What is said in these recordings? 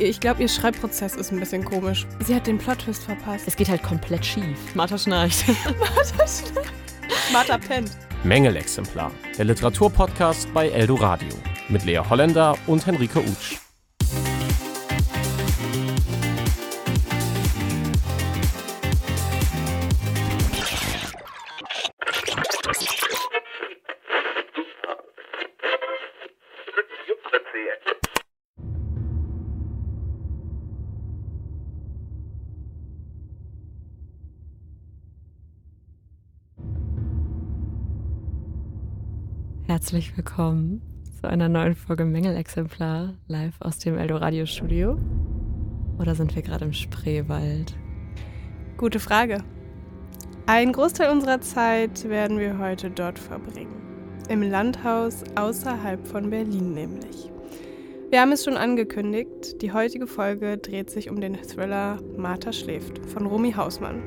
Ich glaube, ihr Schreibprozess ist ein bisschen komisch. Sie hat den Plot-Twist verpasst. Es geht halt komplett schief. Martha schnarcht. Martha schnarcht. Martha pennt. Mängelexemplar. Der Literaturpodcast bei Eldo Radio. Mit Lea Holländer und Henrike Utsch. Herzlich willkommen zu einer neuen Folge Mängelexemplar live aus dem Eldoradio Studio. Oder sind wir gerade im Spreewald? Gute Frage. Ein Großteil unserer Zeit werden wir heute dort verbringen. Im Landhaus außerhalb von Berlin nämlich. Wir haben es schon angekündigt, die heutige Folge dreht sich um den Thriller Martha schläft von Romy Hausmann.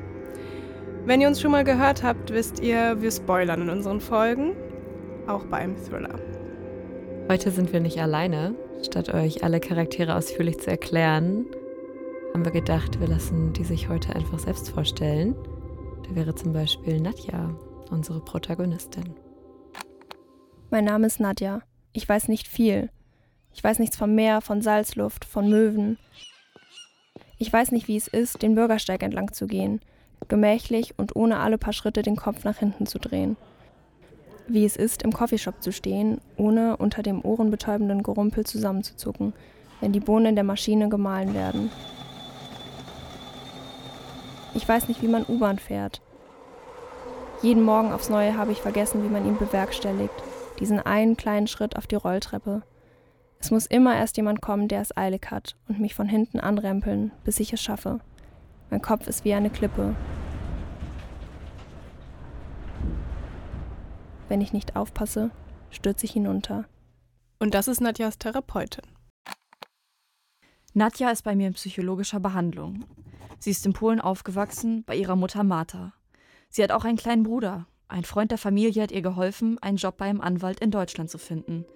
Wenn ihr uns schon mal gehört habt, wisst ihr, wir spoilern in unseren Folgen auch bei einem Thriller. Heute sind wir nicht alleine. Statt euch alle Charaktere ausführlich zu erklären, haben wir gedacht, wir lassen die sich heute einfach selbst vorstellen. Da wäre zum Beispiel Nadja, unsere Protagonistin. Mein Name ist Nadja. Ich weiß nicht viel. Ich weiß nichts vom Meer, von Salzluft, von Möwen. Ich weiß nicht, wie es ist, den Bürgersteig entlang zu gehen, gemächlich und ohne alle paar Schritte den Kopf nach hinten zu drehen wie es ist, im Coffeeshop zu stehen, ohne unter dem ohrenbetäubenden Gerumpel zusammenzuzucken, wenn die Bohnen in der Maschine gemahlen werden. Ich weiß nicht, wie man U-Bahn fährt. Jeden Morgen aufs Neue habe ich vergessen, wie man ihn bewerkstelligt, diesen einen kleinen Schritt auf die Rolltreppe. Es muss immer erst jemand kommen, der es eilig hat und mich von hinten anrempeln, bis ich es schaffe. Mein Kopf ist wie eine Klippe, Wenn ich nicht aufpasse, stürze ich hinunter. Und das ist Nadjas Therapeutin. Nadja ist bei mir in psychologischer Behandlung. Sie ist in Polen aufgewachsen, bei ihrer Mutter Martha. Sie hat auch einen kleinen Bruder. Ein Freund der Familie hat ihr geholfen, einen Job bei einem Anwalt in Deutschland zu finden.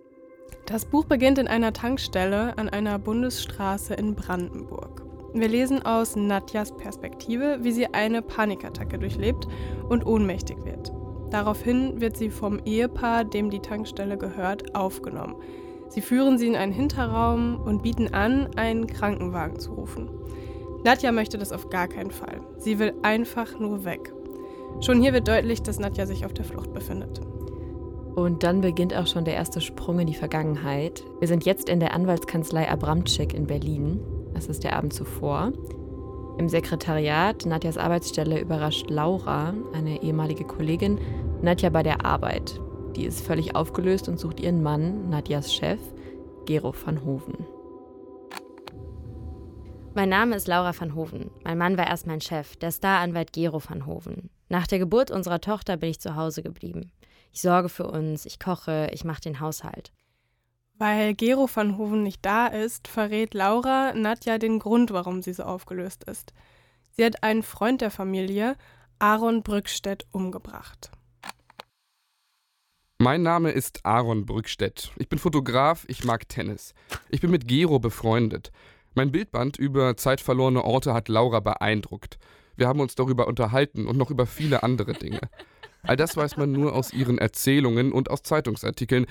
Das Buch beginnt in einer Tankstelle an einer Bundesstraße in Brandenburg. Wir lesen aus Nadjas Perspektive, wie sie eine Panikattacke durchlebt und ohnmächtig wird. Daraufhin wird sie vom Ehepaar, dem die Tankstelle gehört, aufgenommen. Sie führen sie in einen Hinterraum und bieten an, einen Krankenwagen zu rufen. Nadja möchte das auf gar keinen Fall. Sie will einfach nur weg. Schon hier wird deutlich, dass Nadja sich auf der Flucht befindet. Und dann beginnt auch schon der erste Sprung in die Vergangenheit. Wir sind jetzt in der Anwaltskanzlei Abramczyk in Berlin. Das ist der Abend zuvor. Im Sekretariat Nadjas Arbeitsstelle überrascht Laura, eine ehemalige Kollegin, Nadja bei der Arbeit. Die ist völlig aufgelöst und sucht ihren Mann, Nadjas Chef, Gero van Hoven. Mein Name ist Laura van Hoven. Mein Mann war erst mein Chef, der Staranwalt Gero van Hoven. Nach der Geburt unserer Tochter bin ich zu Hause geblieben. Ich sorge für uns, ich koche, ich mache den Haushalt. Weil Gero van Hoven nicht da ist, verrät Laura Nadja den Grund, warum sie so aufgelöst ist. Sie hat einen Freund der Familie, Aaron Brückstedt, umgebracht. Mein Name ist Aaron Brückstedt. Ich bin Fotograf, ich mag Tennis. Ich bin mit Gero befreundet. Mein Bildband über zeitverlorene Orte hat Laura beeindruckt. Wir haben uns darüber unterhalten und noch über viele andere Dinge. All das weiß man nur aus ihren Erzählungen und aus Zeitungsartikeln,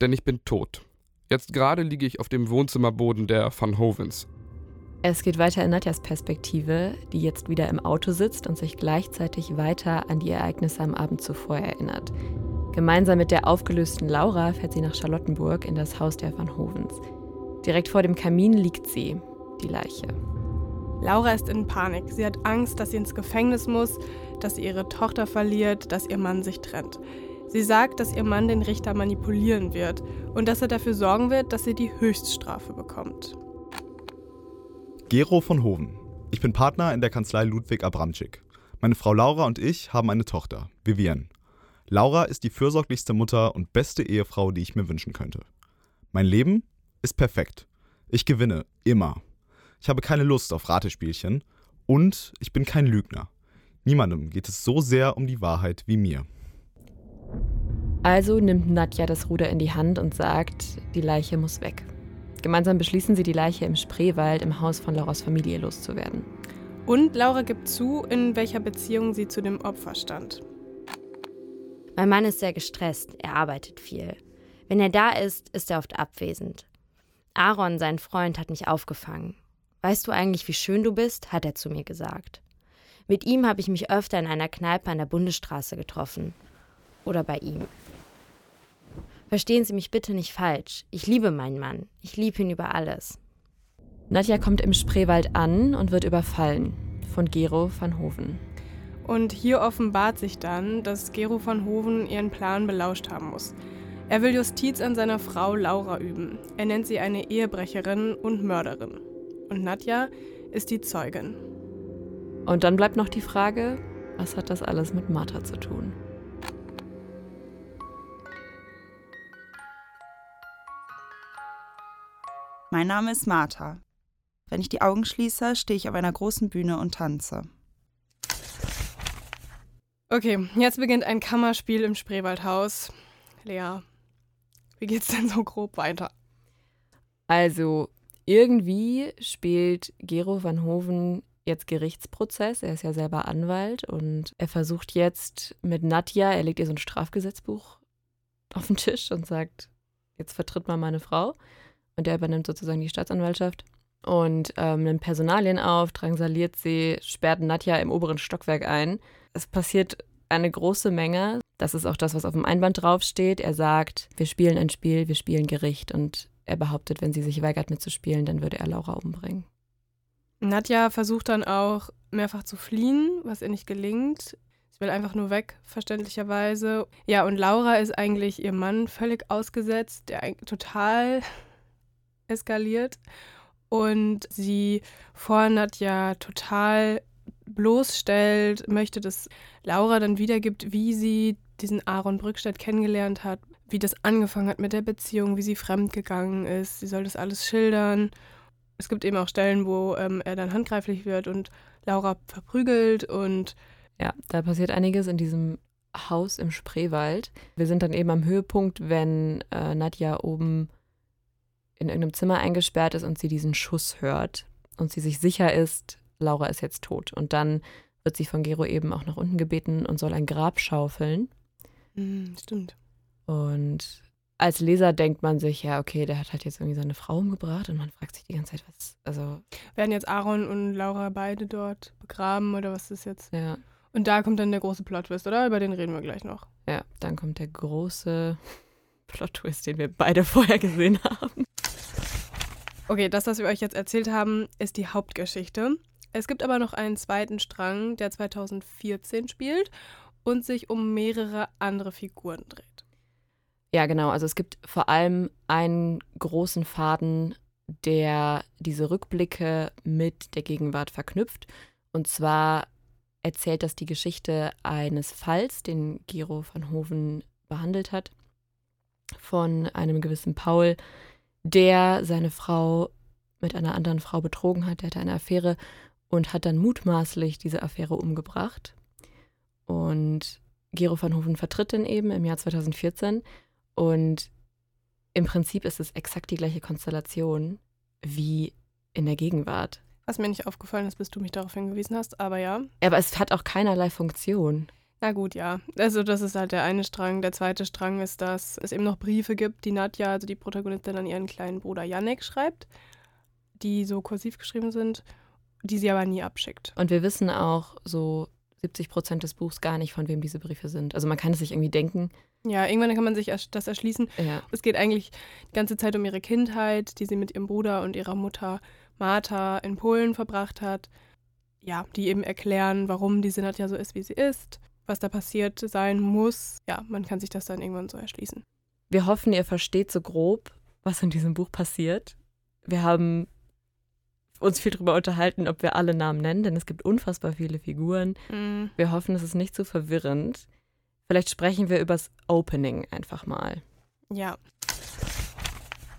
denn ich bin tot. Jetzt gerade liege ich auf dem Wohnzimmerboden der Van Hovens. Es geht weiter in Nadjas Perspektive, die jetzt wieder im Auto sitzt und sich gleichzeitig weiter an die Ereignisse am Abend zuvor erinnert. Gemeinsam mit der aufgelösten Laura fährt sie nach Charlottenburg in das Haus der Van Hovens. Direkt vor dem Kamin liegt sie, die Leiche. Laura ist in Panik. Sie hat Angst, dass sie ins Gefängnis muss, dass sie ihre Tochter verliert, dass ihr Mann sich trennt. Sie sagt, dass ihr Mann den Richter manipulieren wird und dass er dafür sorgen wird, dass sie die Höchststrafe bekommt. Gero von Hoven. Ich bin Partner in der Kanzlei Ludwig Abramczyk. Meine Frau Laura und ich haben eine Tochter, Vivienne. Laura ist die fürsorglichste Mutter und beste Ehefrau, die ich mir wünschen könnte. Mein Leben ist perfekt. Ich gewinne, immer. Ich habe keine Lust auf Ratespielchen und ich bin kein Lügner. Niemandem geht es so sehr um die Wahrheit wie mir. Also nimmt Nadja das Ruder in die Hand und sagt, die Leiche muss weg. Gemeinsam beschließen sie, die Leiche im Spreewald im Haus von Lauras Familie loszuwerden. Und Laura gibt zu, in welcher Beziehung sie zu dem Opfer stand. Mein Mann ist sehr gestresst, er arbeitet viel. Wenn er da ist, ist er oft abwesend. Aaron, sein Freund, hat mich aufgefangen. Weißt du eigentlich, wie schön du bist? hat er zu mir gesagt. Mit ihm habe ich mich öfter in einer Kneipe an der Bundesstraße getroffen. Oder bei ihm. Verstehen Sie mich bitte nicht falsch. Ich liebe meinen Mann. Ich liebe ihn über alles. Nadja kommt im Spreewald an und wird überfallen von Gero van Hoven. Und hier offenbart sich dann, dass Gero van Hoven ihren Plan belauscht haben muss. Er will Justiz an seiner Frau Laura üben. Er nennt sie eine Ehebrecherin und Mörderin. Und Nadja ist die Zeugin. Und dann bleibt noch die Frage, was hat das alles mit Martha zu tun? Mein Name ist Martha. Wenn ich die Augen schließe, stehe ich auf einer großen Bühne und tanze. Okay, jetzt beginnt ein Kammerspiel im Spreewaldhaus. Lea, wie geht's denn so grob weiter? Also, irgendwie spielt Gero van Hoven jetzt Gerichtsprozess. Er ist ja selber Anwalt und er versucht jetzt mit Nadja, er legt ihr so ein Strafgesetzbuch auf den Tisch und sagt, jetzt vertritt mal meine Frau. Und er übernimmt sozusagen die Staatsanwaltschaft und ähm, nimmt Personalien auf, drangsaliert sie, sperrt Nadja im oberen Stockwerk ein. Es passiert eine große Menge. Das ist auch das, was auf dem Einband draufsteht. Er sagt, wir spielen ein Spiel, wir spielen Gericht. Und er behauptet, wenn sie sich weigert mitzuspielen, dann würde er Laura umbringen. Nadja versucht dann auch mehrfach zu fliehen, was ihr nicht gelingt. Sie will einfach nur weg, verständlicherweise. Ja, und Laura ist eigentlich ihr Mann völlig ausgesetzt, der total eskaliert. Und sie fordert ja total bloßstellt, möchte, dass Laura dann wiedergibt, wie sie diesen Aaron Brückstedt kennengelernt hat, wie das angefangen hat mit der Beziehung, wie sie fremdgegangen ist. Sie soll das alles schildern. Es gibt eben auch Stellen, wo ähm, er dann handgreiflich wird und Laura verprügelt und ja, da passiert einiges in diesem Haus im Spreewald. Wir sind dann eben am Höhepunkt, wenn äh, Nadja oben in irgendeinem Zimmer eingesperrt ist und sie diesen Schuss hört und sie sich sicher ist, Laura ist jetzt tot. Und dann wird sie von Gero eben auch nach unten gebeten und soll ein Grab schaufeln. Mhm, stimmt. Und als Leser denkt man sich, ja, okay, der hat halt jetzt irgendwie seine Frau umgebracht und man fragt sich die ganze Zeit, was, also. Werden jetzt Aaron und Laura beide dort begraben oder was ist jetzt? Ja. Und da kommt dann der große Plot-Twist, oder? Über den reden wir gleich noch. Ja, dann kommt der große Plot-Twist, den wir beide vorher gesehen haben. Okay, das, was wir euch jetzt erzählt haben, ist die Hauptgeschichte. Es gibt aber noch einen zweiten Strang, der 2014 spielt und sich um mehrere andere Figuren dreht. Ja, genau. Also es gibt vor allem einen großen Faden, der diese Rückblicke mit der Gegenwart verknüpft. Und zwar erzählt das die Geschichte eines Falls, den Gero van Hoven behandelt hat, von einem gewissen Paul, der seine Frau mit einer anderen Frau betrogen hat. Der hatte eine Affäre und hat dann mutmaßlich diese Affäre umgebracht. Und Gero van Hoven vertritt den eben im Jahr 2014. Und im Prinzip ist es exakt die gleiche Konstellation wie in der Gegenwart. Was mir nicht aufgefallen ist, bis du mich darauf hingewiesen hast, aber ja. Aber es hat auch keinerlei Funktion. Na gut, ja. Also das ist halt der eine Strang. Der zweite Strang ist, dass es eben noch Briefe gibt, die Nadja, also die Protagonistin, an ihren kleinen Bruder Yannick schreibt, die so kursiv geschrieben sind die sie aber nie abschickt. Und wir wissen auch so 70 Prozent des Buchs gar nicht, von wem diese Briefe sind. Also man kann es sich irgendwie denken. Ja, irgendwann kann man sich das erschließen. Ja. Es geht eigentlich die ganze Zeit um ihre Kindheit, die sie mit ihrem Bruder und ihrer Mutter Martha in Polen verbracht hat. Ja, die eben erklären, warum die Nadja so ist, wie sie ist, was da passiert sein muss. Ja, man kann sich das dann irgendwann so erschließen. Wir hoffen, ihr versteht so grob, was in diesem Buch passiert. Wir haben uns viel darüber unterhalten, ob wir alle Namen nennen, denn es gibt unfassbar viele Figuren. Mhm. Wir hoffen, es ist nicht zu verwirrend. Vielleicht sprechen wir übers Opening einfach mal. Ja.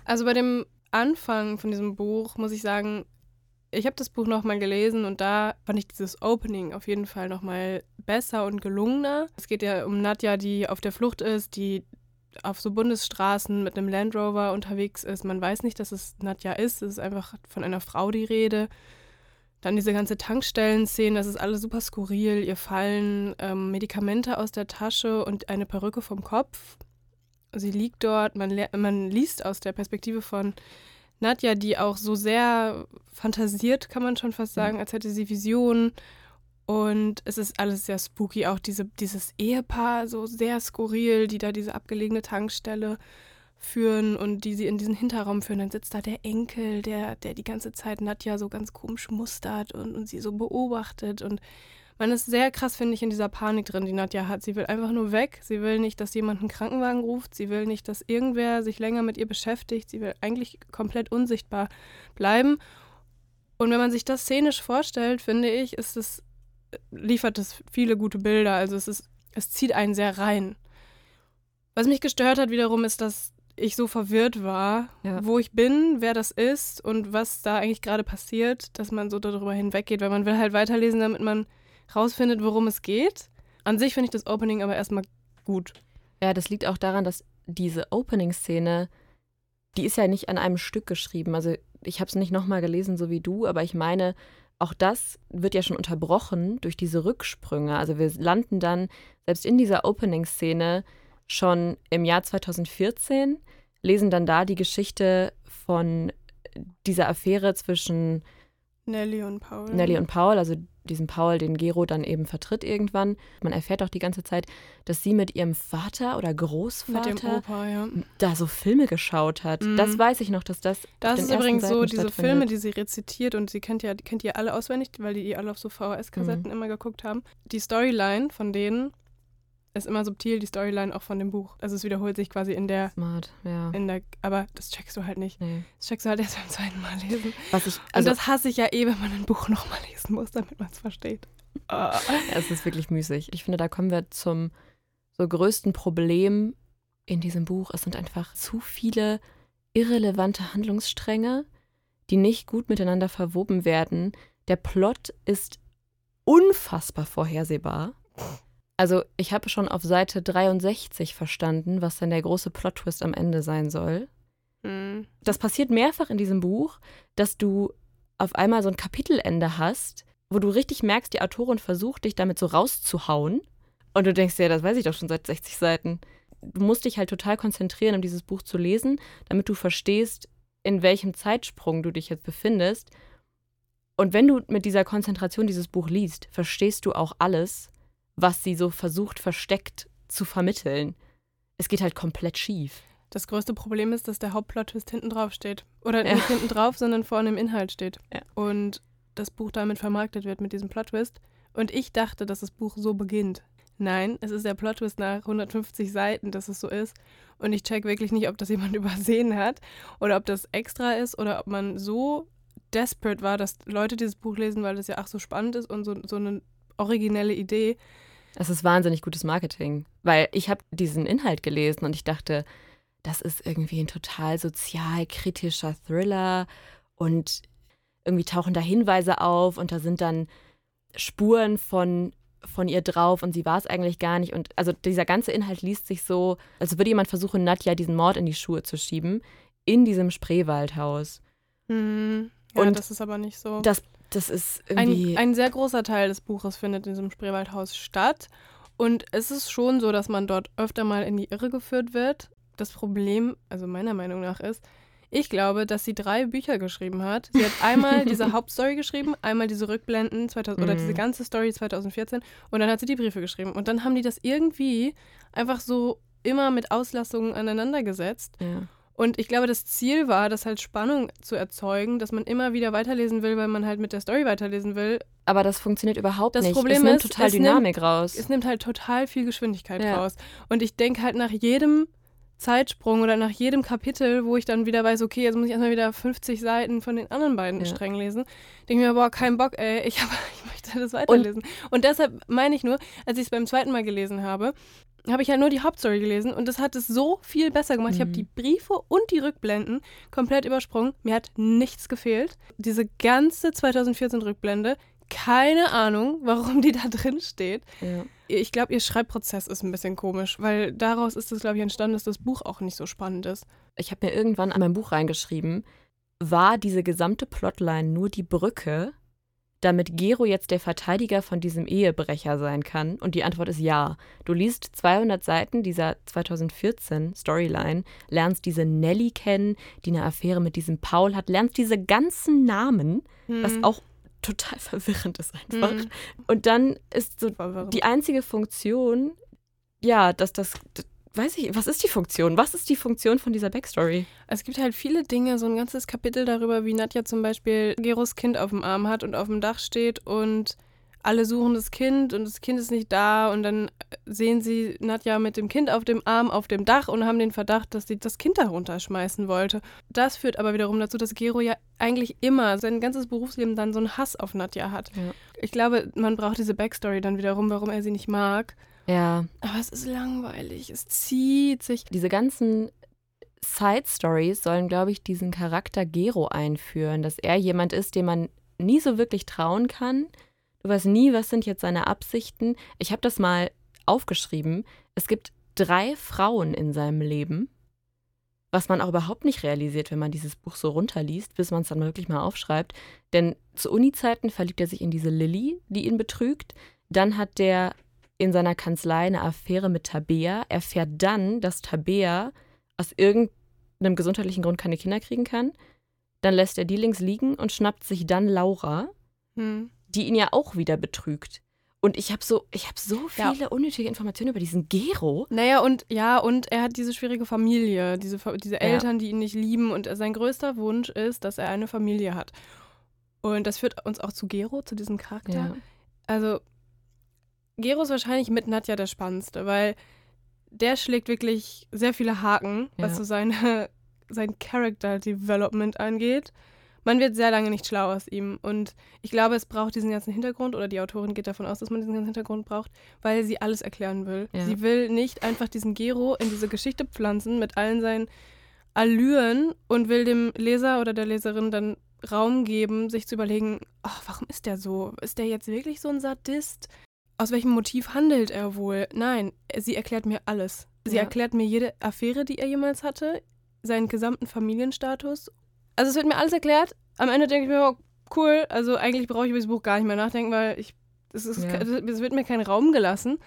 Also bei dem Anfang von diesem Buch muss ich sagen, ich habe das Buch nochmal gelesen und da fand ich dieses Opening auf jeden Fall nochmal besser und gelungener. Es geht ja um Nadja, die auf der Flucht ist, die auf so Bundesstraßen mit einem Land Rover unterwegs ist. Man weiß nicht, dass es Nadja ist. Es ist einfach von einer Frau die Rede. Dann diese ganze Tankstellen-Szene, das ist alles super skurril. Ihr fallen ähm, Medikamente aus der Tasche und eine Perücke vom Kopf. Sie liegt dort, man, man liest aus der Perspektive von Nadja, die auch so sehr fantasiert, kann man schon fast sagen, als hätte sie Visionen. Und es ist alles sehr spooky, auch diese, dieses Ehepaar so sehr skurril, die da diese abgelegene Tankstelle führen und die sie in diesen Hinterraum führen. Dann sitzt da der Enkel, der, der die ganze Zeit Nadja so ganz komisch mustert und, und sie so beobachtet. Und man ist sehr krass, finde ich, in dieser Panik drin, die Nadja hat. Sie will einfach nur weg. Sie will nicht, dass jemand einen Krankenwagen ruft. Sie will nicht, dass irgendwer sich länger mit ihr beschäftigt. Sie will eigentlich komplett unsichtbar bleiben. Und wenn man sich das szenisch vorstellt, finde ich, ist es, liefert es viele gute Bilder. Also es ist, es zieht einen sehr rein. Was mich gestört hat wiederum, ist, dass ich so verwirrt war, ja. wo ich bin, wer das ist und was da eigentlich gerade passiert, dass man so darüber hinweggeht, weil man will halt weiterlesen, damit man rausfindet, worum es geht. An sich finde ich das Opening aber erstmal gut. Ja, das liegt auch daran, dass diese Opening-Szene, die ist ja nicht an einem Stück geschrieben. Also ich habe es nicht nochmal gelesen, so wie du, aber ich meine, auch das wird ja schon unterbrochen durch diese Rücksprünge. Also wir landen dann selbst in dieser Opening-Szene schon im Jahr 2014, lesen dann da die Geschichte von dieser Affäre zwischen Nelly und Paul. Nelly und Paul, also diesen Paul, den Gero dann eben vertritt irgendwann. Man erfährt auch die ganze Zeit, dass sie mit ihrem Vater oder Großvater Opa, ja. da so Filme geschaut hat. Mhm. Das weiß ich noch, dass das. Das ist übrigens Seiten so, diese Filme, die sie rezitiert und sie kennt ja, kennt ihr alle auswendig, weil die die alle auf so VHS-Kassetten mhm. immer geguckt haben. Die Storyline von denen ist immer subtil die Storyline auch von dem Buch. Also es wiederholt sich quasi in der. Smart, ja. In der, aber das checkst du halt nicht. Nee. Das checkst du halt erst beim zweiten Mal lesen. Was ich, also Und das hasse ich ja eh, wenn man ein Buch nochmal lesen muss, damit man es versteht. Oh. es ist wirklich müßig. Ich finde, da kommen wir zum so größten Problem in diesem Buch. Es sind einfach zu viele irrelevante Handlungsstränge, die nicht gut miteinander verwoben werden. Der Plot ist unfassbar vorhersehbar. Also ich habe schon auf Seite 63 verstanden, was denn der große Plot-Twist am Ende sein soll. Mhm. Das passiert mehrfach in diesem Buch, dass du auf einmal so ein Kapitelende hast, wo du richtig merkst, die Autorin versucht, dich damit so rauszuhauen. Und du denkst, ja, das weiß ich doch schon seit 60 Seiten. Du musst dich halt total konzentrieren, um dieses Buch zu lesen, damit du verstehst, in welchem Zeitsprung du dich jetzt befindest. Und wenn du mit dieser Konzentration dieses Buch liest, verstehst du auch alles was sie so versucht, versteckt zu vermitteln. Es geht halt komplett schief. Das größte Problem ist, dass der Hauptplot-Twist hinten drauf steht. Oder ja. nicht hinten drauf, sondern vorne im Inhalt steht. Ja. Und das Buch damit vermarktet wird mit diesem Plot-Twist. Und ich dachte, dass das Buch so beginnt. Nein, es ist der Plot-Twist nach 150 Seiten, dass es so ist. Und ich check wirklich nicht, ob das jemand übersehen hat oder ob das extra ist oder ob man so desperate war, dass Leute dieses Buch lesen, weil das ja auch so spannend ist und so, so eine originelle Idee, es ist wahnsinnig gutes Marketing, weil ich habe diesen Inhalt gelesen und ich dachte, das ist irgendwie ein total sozialkritischer Thriller und irgendwie tauchen da Hinweise auf und da sind dann Spuren von von ihr drauf und sie war es eigentlich gar nicht. Und also dieser ganze Inhalt liest sich so, als würde jemand versuchen, Nadja diesen Mord in die Schuhe zu schieben, in diesem Spreewaldhaus. Mhm. Ja, und das ist aber nicht so. Das das ist irgendwie. Ein, ein sehr großer Teil des Buches findet in diesem Spreewaldhaus statt. Und es ist schon so, dass man dort öfter mal in die Irre geführt wird. Das Problem, also meiner Meinung nach, ist, ich glaube, dass sie drei Bücher geschrieben hat. Sie hat einmal diese Hauptstory geschrieben, einmal diese Rückblenden 2000, oder diese mhm. ganze Story 2014 und dann hat sie die Briefe geschrieben. Und dann haben die das irgendwie einfach so immer mit Auslassungen aneinandergesetzt. Ja. Und ich glaube, das Ziel war, das halt Spannung zu erzeugen, dass man immer wieder weiterlesen will, weil man halt mit der Story weiterlesen will. Aber das funktioniert überhaupt das nicht. Problem es nimmt ist, total Dynamik nimmt, raus. Es nimmt halt total viel Geschwindigkeit ja. raus. Und ich denke halt nach jedem Zeitsprung oder nach jedem Kapitel, wo ich dann wieder weiß, okay, jetzt muss ich erstmal wieder 50 Seiten von den anderen beiden ja. Strängen lesen, denke ich mir, boah, kein Bock, ey, ich, hab, ich möchte das weiterlesen. Und, und deshalb meine ich nur, als ich es beim zweiten Mal gelesen habe, habe ich halt nur die Hauptstory gelesen und das hat es so viel besser gemacht. Mhm. Ich habe die Briefe und die Rückblenden komplett übersprungen. Mir hat nichts gefehlt. Diese ganze 2014 Rückblende, keine Ahnung, warum die da drin steht. Ja. Ich glaube, ihr Schreibprozess ist ein bisschen komisch, weil daraus ist es, glaube ich, entstanden, dass das Buch auch nicht so spannend ist. Ich habe mir irgendwann an mein Buch reingeschrieben, war diese gesamte Plotline nur die Brücke, damit Gero jetzt der Verteidiger von diesem Ehebrecher sein kann? Und die Antwort ist ja. Du liest 200 Seiten dieser 2014 Storyline, lernst diese Nelly kennen, die eine Affäre mit diesem Paul hat, lernst diese ganzen Namen, hm. was auch total verwirrend ist einfach. Hm. Und dann ist so die einzige Funktion, ja, dass das weiß ich, was ist die Funktion? Was ist die Funktion von dieser Backstory? Es gibt halt viele Dinge, so ein ganzes Kapitel darüber, wie Nadja zum Beispiel Geros Kind auf dem Arm hat und auf dem Dach steht und alle suchen das Kind und das Kind ist nicht da und dann sehen sie Nadja mit dem Kind auf dem Arm auf dem Dach und haben den Verdacht, dass sie das Kind da runterschmeißen wollte. Das führt aber wiederum dazu, dass Gero ja eigentlich immer sein ganzes Berufsleben dann so einen Hass auf Nadja hat. Ja. Ich glaube, man braucht diese Backstory dann wiederum, warum er sie nicht mag. Ja. Aber es ist langweilig. Es zieht sich. Diese ganzen Side Stories sollen, glaube ich, diesen Charakter Gero einführen, dass er jemand ist, dem man nie so wirklich trauen kann. Du weißt nie, was sind jetzt seine Absichten. Ich habe das mal aufgeschrieben. Es gibt drei Frauen in seinem Leben, was man auch überhaupt nicht realisiert, wenn man dieses Buch so runterliest, bis man es dann wirklich mal aufschreibt. Denn zu Uni-Zeiten verliebt er sich in diese Lilly, die ihn betrügt. Dann hat der in seiner Kanzlei eine Affäre mit Tabea, erfährt dann, dass Tabea aus irgendeinem gesundheitlichen Grund keine Kinder kriegen kann. Dann lässt er die links liegen und schnappt sich dann Laura, hm. die ihn ja auch wieder betrügt. Und ich habe so, ich habe so viele ja. unnötige Informationen über diesen Gero. Naja, und ja, und er hat diese schwierige Familie, diese, diese Eltern, ja. die ihn nicht lieben. Und sein größter Wunsch ist, dass er eine Familie hat. Und das führt uns auch zu Gero, zu diesem Charakter. Ja. Also, Gero ist wahrscheinlich mit Nadja der spannendste, weil der schlägt wirklich sehr viele Haken, was so seine, sein Character Development angeht. Man wird sehr lange nicht schlau aus ihm. Und ich glaube, es braucht diesen ganzen Hintergrund, oder die Autorin geht davon aus, dass man diesen ganzen Hintergrund braucht, weil sie alles erklären will. Ja. Sie will nicht einfach diesen Gero in diese Geschichte pflanzen mit allen seinen Allüren und will dem Leser oder der Leserin dann Raum geben, sich zu überlegen, oh, warum ist der so? Ist der jetzt wirklich so ein Sadist? aus welchem Motiv handelt er wohl? Nein, sie erklärt mir alles. Sie ja. erklärt mir jede Affäre, die er jemals hatte, seinen gesamten Familienstatus. Also es wird mir alles erklärt. Am Ende denke ich mir, oh, cool, also eigentlich brauche ich über das Buch gar nicht mehr nachdenken, weil ich, es, ist, ja. es wird mir kein Raum gelassen.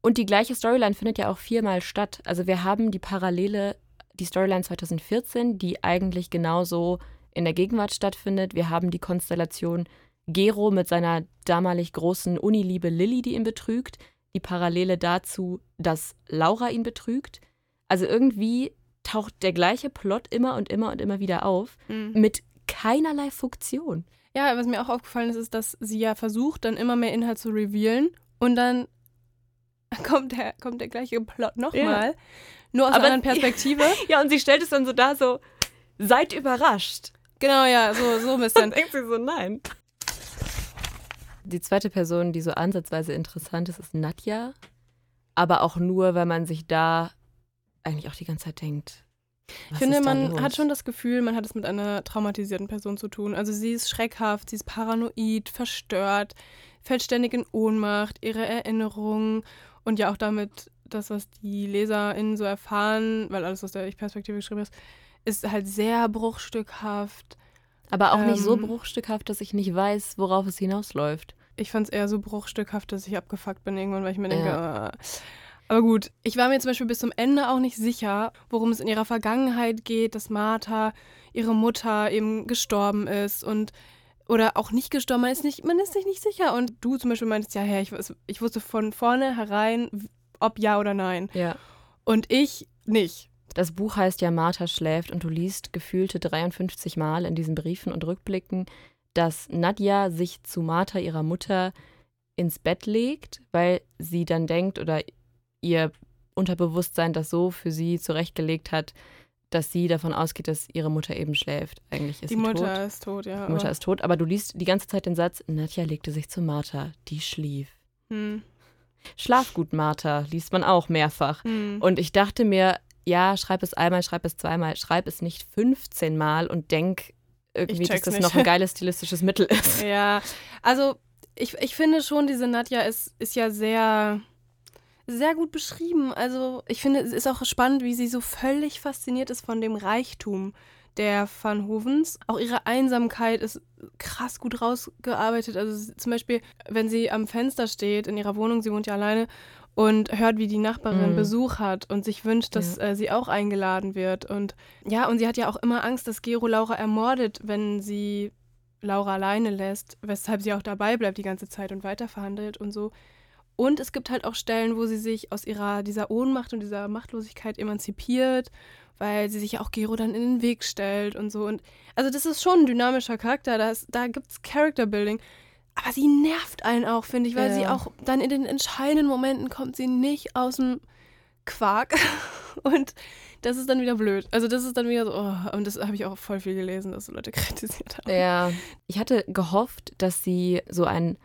Und die gleiche Storyline findet ja auch viermal statt. Also wir haben die Parallele, die Storyline 2014, die eigentlich genauso in der Gegenwart stattfindet. Wir haben die Konstellation Gero mit seiner damalig großen Uniliebe Lilly, die ihn betrügt, die Parallele dazu, dass Laura ihn betrügt. Also irgendwie taucht der gleiche Plot immer und immer und immer wieder auf, mhm. mit keinerlei Funktion. Ja, was mir auch aufgefallen ist, ist, dass sie ja versucht, dann immer mehr Inhalt zu revealen und dann kommt der, kommt der gleiche Plot nochmal, ja. nur aus Aber einer anderen Perspektive. ja, und sie stellt es dann so da, so, seid überrascht. Genau, ja, so, so ein bisschen. Und denkt sie so, nein. Die zweite Person, die so ansatzweise interessant ist, ist Nadja. Aber auch nur, weil man sich da eigentlich auch die ganze Zeit denkt. Ich finde, man los? hat schon das Gefühl, man hat es mit einer traumatisierten Person zu tun. Also sie ist schreckhaft, sie ist paranoid, verstört, fällt ständig in Ohnmacht, ihre Erinnerungen und ja auch damit das, was die LeserInnen so erfahren, weil alles aus der Ich-Perspektive geschrieben ist, ist halt sehr bruchstückhaft. Aber auch ähm, nicht so ähm, bruchstückhaft, dass ich nicht weiß, worauf es hinausläuft. Ich fand es eher so bruchstückhaft, dass ich abgefuckt bin irgendwann, weil ich mir denke, ja. äh. Aber gut. Ich war mir zum Beispiel bis zum Ende auch nicht sicher, worum es in ihrer Vergangenheit geht, dass Martha, ihre Mutter, eben gestorben ist und oder auch nicht gestorben, man ist, nicht, man ist sich nicht sicher. Und du zum Beispiel meintest, ja, hey, ich, ich wusste von vornherein, ob ja oder nein. Ja. Und ich nicht. Das Buch heißt ja Martha schläft und du liest gefühlte 53 Mal in diesen Briefen und Rückblicken, dass Nadja sich zu Martha, ihrer Mutter, ins Bett legt, weil sie dann denkt oder ihr Unterbewusstsein das so für sie zurechtgelegt hat, dass sie davon ausgeht, dass ihre Mutter eben schläft. Eigentlich ist die sie Mutter tot. ist tot, ja. Die Mutter ist tot, aber du liest die ganze Zeit den Satz, Nadja legte sich zu Martha, die schlief. Hm. Schlaf gut, Martha, liest man auch mehrfach. Hm. Und ich dachte mir, ja, schreib es einmal, schreib es zweimal, schreib es nicht 15 Mal und denk irgendwie, dass das nicht. noch ein geiles stilistisches Mittel ist. Ja, also ich, ich finde schon, diese Nadja ist, ist ja sehr, sehr gut beschrieben. Also ich finde, es ist auch spannend, wie sie so völlig fasziniert ist von dem Reichtum der Van Hovens. Auch ihre Einsamkeit ist krass gut rausgearbeitet. Also zum Beispiel, wenn sie am Fenster steht in ihrer Wohnung, sie wohnt ja alleine und hört, wie die Nachbarin Mhm. Besuch hat und sich wünscht, dass äh, sie auch eingeladen wird. Und ja, und sie hat ja auch immer Angst, dass Gero Laura ermordet, wenn sie Laura alleine lässt, weshalb sie auch dabei bleibt die ganze Zeit und weiterverhandelt und so. Und es gibt halt auch Stellen, wo sie sich aus ihrer, dieser Ohnmacht und dieser Machtlosigkeit emanzipiert, weil sie sich ja auch Gero dann in den Weg stellt und so. Und also das ist schon ein dynamischer Charakter, da, ist- da gibt es Character Building. Aber sie nervt einen auch, finde ich, weil Ja. sie auch dann in den entscheidenden Momenten kommt sie nicht aus dem Quark. Und das ist dann wieder blöd. Also das ist dann wieder so, oh, und das habe ich auch voll viel gelesen, dass Leute kritisiert haben. Ja, ich hatte gehofft, dass sie so ein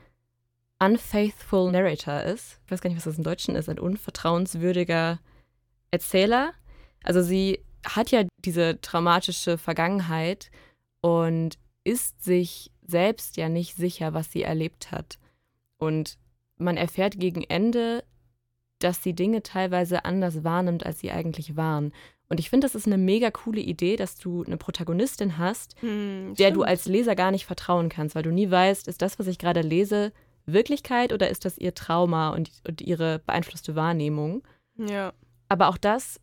unfaithful narrator ist. Ich weiß gar nicht, was das im Deutschen ist. Ein unvertrauenswürdiger Erzähler. Also sie hat ja diese traumatische Vergangenheit und ist sich selbst ja nicht sicher, was sie erlebt hat. Und man erfährt gegen Ende, dass sie Dinge teilweise anders wahrnimmt, als sie eigentlich waren. Und ich finde, das ist eine mega coole Idee, dass du eine Protagonistin hast, Hm, der du stimmt. als Leser gar nicht vertrauen kannst, weil du nie weißt, ist das, was ich gerade lese, Wirklichkeit oder ist das ihr Trauma und, und ihre beeinflusste Wahrnehmung? Ja. Aber auch das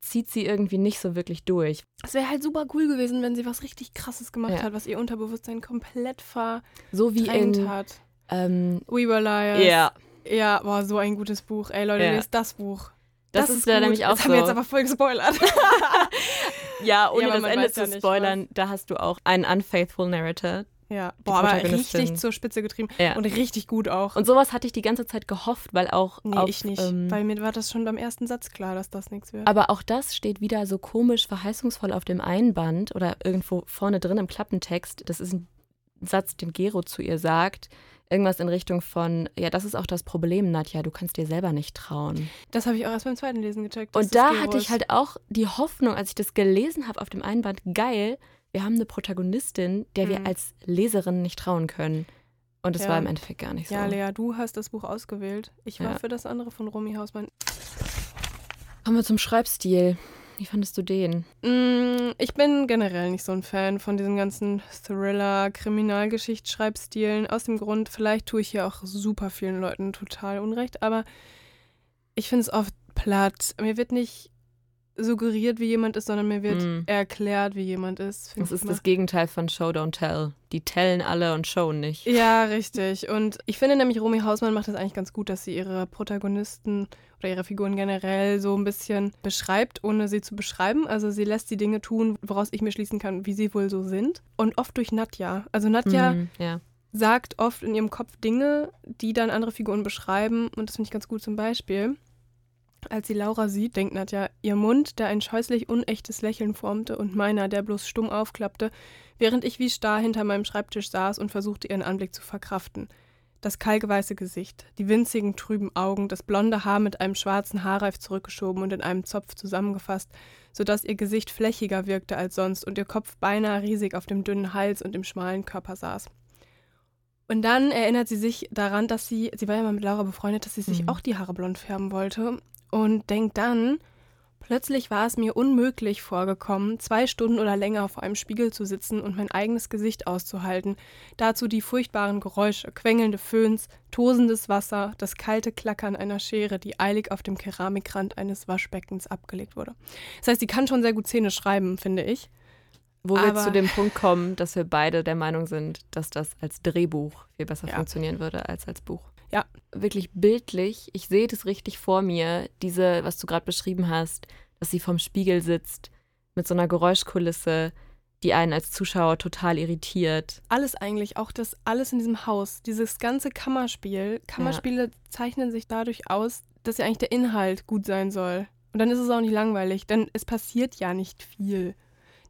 zieht sie irgendwie nicht so wirklich durch. Es wäre halt super cool gewesen, wenn sie was richtig krasses gemacht Ja. hat, was ihr Unterbewusstsein komplett verdrängt So wie in. hat. Ähm, We Were Liars. ja, Ja, boah, so ein gutes Buch. Ey, Leute, Ja. lest das Buch. das, ist, ja gut. nämlich auch Das so. haben wir jetzt aber voll gespoilert. ja, ohne aber das Ende zu ja spoilern, da hast du auch einen unfaithful Narrator. Ja, boah, aber richtig zur Spitze getrieben. Ja. Und richtig gut auch. Und sowas hatte ich die ganze Zeit gehofft, weil auch. nee, auf, ich nicht. ähm, weil mir war das schon beim ersten Satz klar, dass das nichts wird. Aber auch das steht wieder so komisch verheißungsvoll auf dem Einband oder irgendwo vorne drin im Klappentext. Das ist ein Satz, den Gero zu ihr sagt. Irgendwas in Richtung von, ja, das ist auch das Problem, Nadja, du kannst dir selber nicht trauen. das habe ich auch erst beim zweiten Lesen gecheckt. Und da hatte ich halt auch die Hoffnung, als ich das gelesen habe auf dem Einband, geil, wir haben eine Protagonistin, der wir Mhm. als Leserin nicht trauen können. Und das Ja. war im Endeffekt gar nicht so. Ja, Lea, du hast das Buch ausgewählt. Ich war Ja. für das andere von Romy Hausmann. Kommen wir zum Schreibstil. Wie fandest du den? Mm, Ich bin generell nicht so ein Fan von diesen ganzen Thriller-Kriminalgeschichtsschreibstilen. Aus dem Grund, vielleicht tue ich hier auch super vielen Leuten total Unrecht, aber ich finde es oft platt. Mir wird nicht suggeriert, wie jemand ist, sondern mir wird Mm. erklärt, wie jemand ist. Das ist immer- das Gegenteil von Show, Don't Tell. Die tellen alle und showen nicht. Ja, richtig. Und ich finde nämlich, Romy Hausmann macht das eigentlich ganz gut, dass sie ihre Protagonisten oder ihre Figuren generell so ein bisschen beschreibt, ohne sie zu beschreiben. Also sie lässt die Dinge tun, woraus ich mir schließen kann, wie sie wohl so sind. Und oft durch Nadja. Also Nadja Mhm, ja. sagt oft in ihrem Kopf Dinge, die dann andere Figuren beschreiben. Und das finde ich ganz gut zum Beispiel. Als sie Laura sieht, denkt Nadja, ihr Mund, der ein scheußlich unechtes Lächeln formte, und meiner, der bloß stumm aufklappte, während ich wie starr hinter meinem Schreibtisch saß und versuchte, ihren Anblick zu verkraften. Das kalkweiße Gesicht, die winzigen, trüben Augen, das blonde Haar mit einem schwarzen Haarreif zurückgeschoben und in einem Zopf zusammengefasst, sodass ihr Gesicht flächiger wirkte als sonst und ihr Kopf beinahe riesig auf dem dünnen Hals und dem schmalen Körper saß. Und dann erinnert sie sich daran, dass sie, sie war ja mal mit Laura befreundet, dass sie sich Mhm. auch die Haare blond färben wollte. Und denkt dann, plötzlich war es mir unmöglich vorgekommen, zwei Stunden oder länger vor einem Spiegel zu sitzen und mein eigenes Gesicht auszuhalten. Dazu die furchtbaren Geräusche, quengelnde Föhns, tosendes Wasser, das kalte Klackern einer Schere, die eilig auf dem Keramikrand eines Waschbeckens abgelegt wurde. Das heißt, sie kann schon sehr gut Szene schreiben, finde ich. Wo wir Aber- zu dem Punkt kommen, dass wir beide der Meinung sind, dass das als Drehbuch viel besser Ja. funktionieren würde als als Buch. Ja. Wirklich bildlich, ich sehe das richtig vor mir, diese, was du gerade beschrieben hast, dass sie vorm Spiegel sitzt mit so einer Geräuschkulisse, die einen als Zuschauer total irritiert. alles eigentlich, auch das alles in diesem Haus, dieses ganze Kammerspiel. Kammerspiele zeichnen sich dadurch aus, dass ja eigentlich der Inhalt gut sein soll. Und dann ist es auch nicht langweilig, denn es passiert ja nicht viel.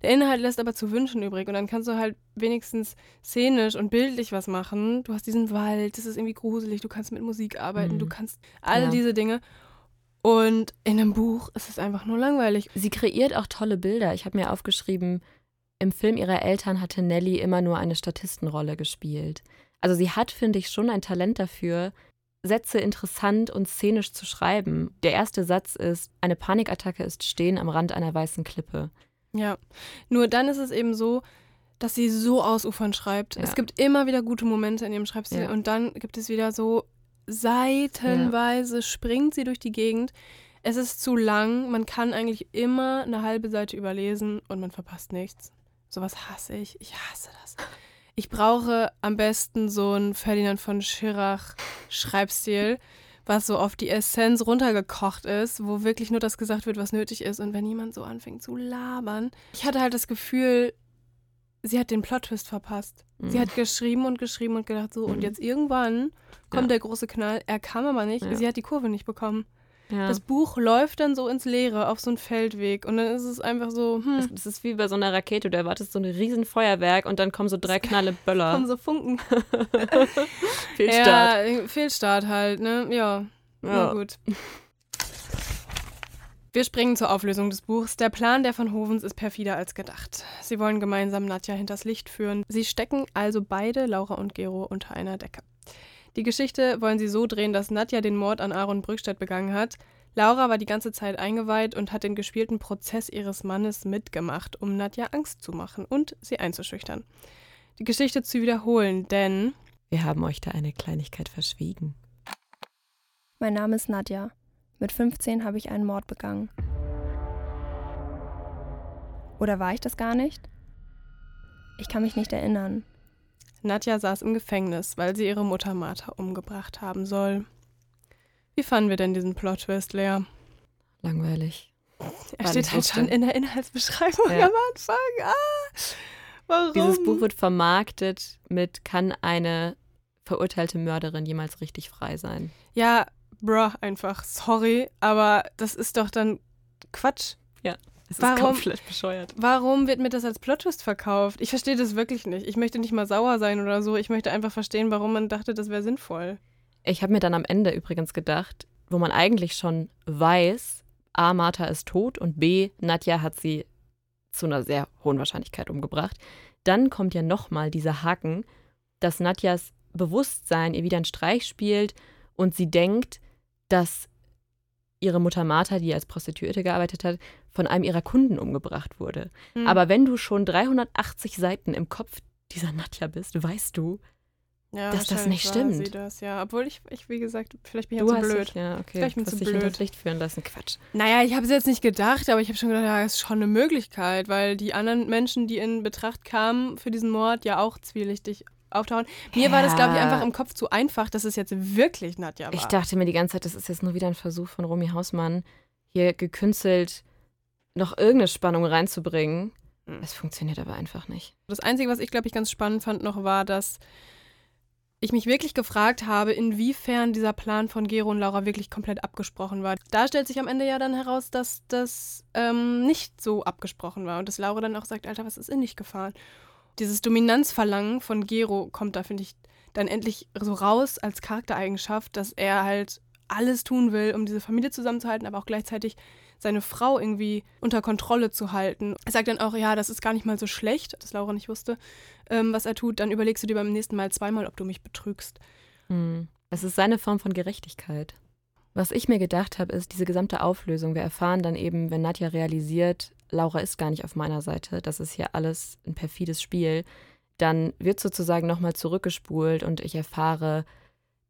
Der Inhalt lässt aber zu wünschen übrig und dann kannst du halt wenigstens szenisch und bildlich was machen. Du hast diesen Wald, das ist irgendwie gruselig, du kannst mit Musik arbeiten, Mhm. du kannst all Ja. diese Dinge. Und in einem Buch ist es einfach nur langweilig. Sie kreiert auch tolle Bilder. Ich habe mir aufgeschrieben, im Film ihrer Eltern hatte Nellie immer nur eine Statistenrolle gespielt. Also sie hat, finde ich, schon ein Talent dafür, Sätze interessant und szenisch zu schreiben. Der erste Satz ist, eine Panikattacke ist stehen am Rand einer weißen Klippe. Ja, nur dann ist es eben so, dass sie so ausufern schreibt. Ja. Es gibt immer wieder gute Momente in ihrem Schreibstil Ja. und dann gibt es wieder so seitenweise springt sie durch die Gegend. Es ist zu lang, man kann eigentlich immer eine halbe Seite überlesen und man verpasst nichts. Sowas hasse ich. Ich hasse das. Ich brauche am besten so einen Ferdinand von Schirach Schreibstil, was so auf die Essenz runtergekocht ist, wo wirklich nur das gesagt wird, was nötig ist. Und wenn jemand so anfängt zu labern, ich hatte halt das Gefühl, sie hat den Plot-Twist verpasst. Sie Mhm. hat geschrieben und geschrieben und gedacht, so, und Mhm. jetzt irgendwann kommt Ja. der große Knall. Er kam aber nicht. Ja. Sie hat die Kurve nicht bekommen. Ja. Das Buch läuft dann so ins Leere auf so einen Feldweg und dann ist es einfach so, hm, Das, das ist wie bei so einer Rakete, du erwartest so ein riesen Feuerwerk und dann kommen so drei Knalle Böller. kommen so Funken. Fehlstart. Ja, Fehlstart halt, ne? Ja. Na Ja. gut. Wir springen zur Auflösung des Buchs. Der Plan der von Hovens ist perfider als gedacht. Sie wollen gemeinsam Nadja hinters Licht führen. Sie stecken also beide, Laura und Gero, unter einer Decke. Die Geschichte wollen sie so drehen, dass Nadja den Mord an Aaron Brückstedt begangen hat. Laura war die ganze Zeit eingeweiht und hat den gespielten Prozess ihres Mannes mitgemacht, um Nadja Angst zu machen und sie einzuschüchtern. Die Geschichte zu wiederholen, denn Wir haben euch da eine Kleinigkeit verschwiegen. Mein Name ist Nadja. Mit 15 habe ich einen Mord begangen. Oder war ich das gar nicht? Ich kann mich nicht erinnern. Nadja saß im Gefängnis, weil sie ihre Mutter Martha umgebracht haben soll. Wie fanden wir denn diesen Plot-Twist, Lea? Langweilig. Er War steht halt so schon in der Inhaltsbeschreibung Ja. am Anfang. Ah, warum? Dieses Buch wird vermarktet mit kann eine verurteilte Mörderin jemals richtig frei sein? Ja, bruh, einfach. Sorry, aber das ist doch dann Quatsch. Es Warum- ist komplett bescheuert. Warum wird mir das als Plot-Twist verkauft? Ich verstehe das wirklich nicht. Ich möchte nicht mal sauer sein oder so. Ich möchte einfach verstehen, warum man dachte, das wäre sinnvoll. Ich habe mir dann am Ende übrigens gedacht, wo man eigentlich schon weiß, A, Martha ist tot und B, Nadja hat sie zu einer sehr hohen Wahrscheinlichkeit umgebracht. Dann kommt ja nochmal dieser Haken, dass Nadjas Bewusstsein ihr wieder einen Streich spielt und sie denkt, dass ihre Mutter Martha, die als Prostituierte gearbeitet hat, von einem ihrer Kunden umgebracht wurde. Hm. Aber wenn du schon 380 Seiten im Kopf dieser Nadja bist, weißt du, ja, dass das nicht stimmt. Sie das, ja. Obwohl ich, ich, wie gesagt, vielleicht bin ich du ja zu blöd. Dich, ja, okay, Vielleicht bin ich zu blöd. hinters Licht führen lassen. Quatsch. Naja, ich habe es jetzt nicht gedacht, aber ich habe schon gedacht, ja, ist schon eine Möglichkeit, weil die anderen Menschen, die in Betracht kamen für diesen Mord, ja auch zwielichtig auftauchen. Mir war das, glaube ich, Ja. einfach im Kopf zu einfach, dass es jetzt wirklich Nadja war. Ich dachte mir die ganze Zeit, das ist jetzt nur wieder ein Versuch von Romy Hausmann, hier gekünstelt noch irgendeine Spannung reinzubringen. Hm. Es funktioniert aber einfach nicht. Das Einzige, was ich, glaube ich, ganz spannend fand noch, war, dass ich mich wirklich gefragt habe, inwiefern dieser Plan von Gero und Laura wirklich komplett abgesprochen war. Da stellt sich am Ende ja dann heraus, dass das ähm, nicht so abgesprochen war und dass Laura dann auch sagt, Alter, was ist in dich gefahren? Dieses Dominanzverlangen von Gero kommt da, finde ich, dann endlich so raus als Charaktereigenschaft, dass er halt alles tun will, um diese Familie zusammenzuhalten, aber auch gleichzeitig seine Frau irgendwie unter Kontrolle zu halten. Er sagt dann auch, ja, das ist gar nicht mal so schlecht, das Laura nicht wusste, ähm, was er tut. Dann überlegst du dir beim nächsten Mal zweimal, ob du mich betrügst. Hm. Es ist seine Form von Gerechtigkeit. Was ich mir gedacht habe, ist diese gesamte Auflösung. Wir erfahren dann eben, wenn Nadja realisiert, Laura ist gar nicht auf meiner Seite, das ist hier alles ein perfides Spiel, dann wird sozusagen nochmal zurückgespult und ich erfahre,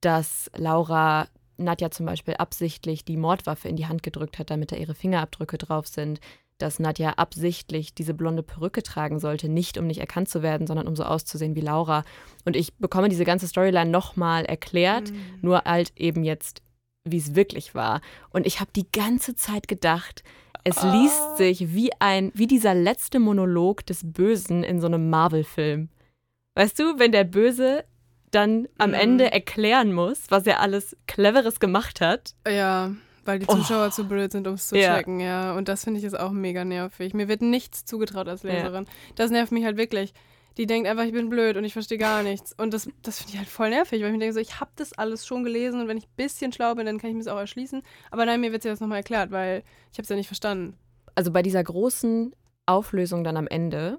dass Laura Nadja zum Beispiel absichtlich die Mordwaffe in die Hand gedrückt hat, damit da ihre Fingerabdrücke drauf sind, dass Nadja absichtlich diese blonde Perücke tragen sollte, nicht um nicht erkannt zu werden, sondern um so auszusehen wie Laura. Und ich bekomme diese ganze Storyline nochmal erklärt, nur halt eben jetzt, wie es wirklich war. Und ich habe die ganze Zeit gedacht, es liest sich wie ein, wie dieser letzte Monolog des Bösen in so einem Marvel-Film. Weißt du, wenn der Böse dann am. Ende erklären muss, was er alles Cleveres gemacht hat. Ja, weil die Oh. Zuschauer zu blöd sind, um es zu Ja. checken, ja. Und das finde ich ist auch mega nervig. Mir wird nichts zugetraut als Ja. Leserin. Das nervt mich halt wirklich. Die denkt einfach, ich bin blöd und ich verstehe gar nichts. Und das, das finde ich halt voll nervig, weil ich mir denke, so, ich habe das alles schon gelesen und wenn ich ein bisschen schlau bin, dann kann ich mir das auch erschließen. Aber nein, mir wird ja das nochmal erklärt, weil ich habe es ja nicht verstanden. Also bei dieser großen Auflösung dann am Ende,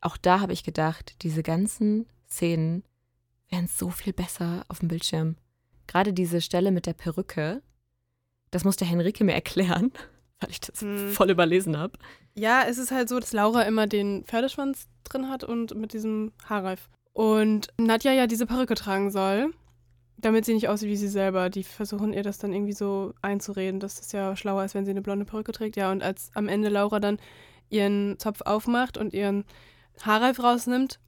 auch da habe ich gedacht, diese ganzen Szenen wären so viel besser auf dem Bildschirm. Gerade diese Stelle mit der Perücke, das muss der Henrike mir erklären, weil ich das Hm. voll überlesen habe. Ja, es ist halt so, dass Laura immer den Pferdeschwanz drin hat und mit diesem Haarreif. Und Nadja ja diese Perücke tragen soll, damit sie nicht aussieht wie sie selber. Die versuchen ihr das dann irgendwie so einzureden, dass es ja schlauer ist, wenn sie eine blonde Perücke trägt. Ja, und als am Ende Laura dann ihren Zopf aufmacht und ihren Haarreif rausnimmt,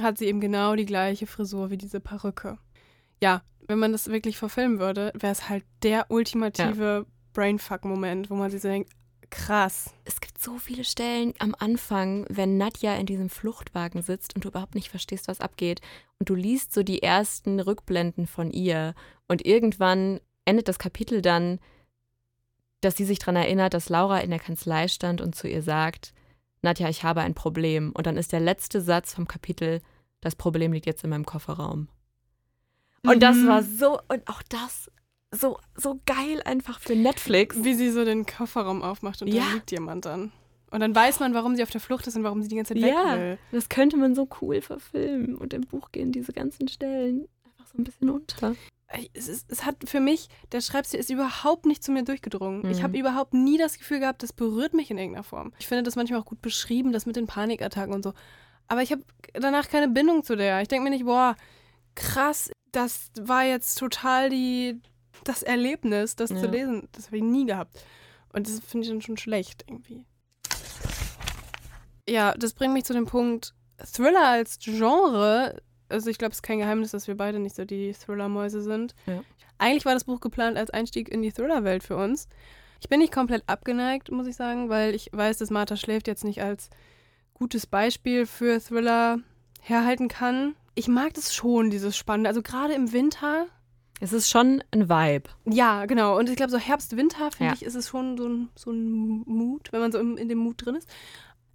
hat sie eben genau die gleiche Frisur wie diese Perücke. Ja, wenn man das wirklich verfilmen würde, wäre es halt der ultimative Brainfuck-Moment, wo man sich so denkt, krass. Es gibt so viele Stellen am Anfang, wenn Nadja in diesem Fluchtwagen sitzt und du überhaupt nicht verstehst, was abgeht. Und du liest so die ersten Rückblenden von ihr. Und irgendwann endet das Kapitel dann, dass sie sich daran erinnert, dass Laura in der Kanzlei stand und zu ihr sagt, Nadja, ich habe ein Problem. Und dann ist der letzte Satz vom Kapitel, das Problem liegt jetzt in meinem Kofferraum. Und das Mhm. war so, und auch das so, so geil einfach für Netflix. Wie sie so den Kofferraum aufmacht und Ja. da liegt jemand dann. Und dann weiß man, warum sie auf der Flucht ist und warum sie die ganze Zeit Ja. weg will. Das könnte man so cool verfilmen. Und im Buch gehen diese ganzen Stellen einfach so ein bisschen unter. Es, ist, es hat für mich, der Schreibstil ist überhaupt nicht zu mir durchgedrungen. Ich Mhm. habe überhaupt nie das Gefühl gehabt, das berührt mich in irgendeiner Form. Ich finde das manchmal auch gut beschrieben, das mit den Panikattacken und so. Aber ich habe danach keine Bindung zu der. Ich denke mir nicht, boah, krass, das war jetzt total die, das Erlebnis, das zu Ja. lesen. Das habe ich nie gehabt. Und das finde ich dann schon schlecht irgendwie. Ja, das bringt mich zu dem Punkt, Thriller als Genre, also ich glaube, es ist kein Geheimnis, dass wir beide nicht so die Thriller-Mäuse sind. Ja. Eigentlich war das Buch geplant als Einstieg in die Thriller-Welt für uns. Ich bin nicht komplett abgeneigt, muss ich sagen, weil ich weiß, dass Martha schläft jetzt nicht als gutes Beispiel für Thriller herhalten kann. Ich mag das schon, dieses Spannende. Also gerade im Winter. Es ist schon ein Vibe. Ja, genau. Und ich glaube, so Herbst, Winter, finde Ja. ich, ist es schon so ein, so ein Mut, wenn man so im, in dem Mut drin ist.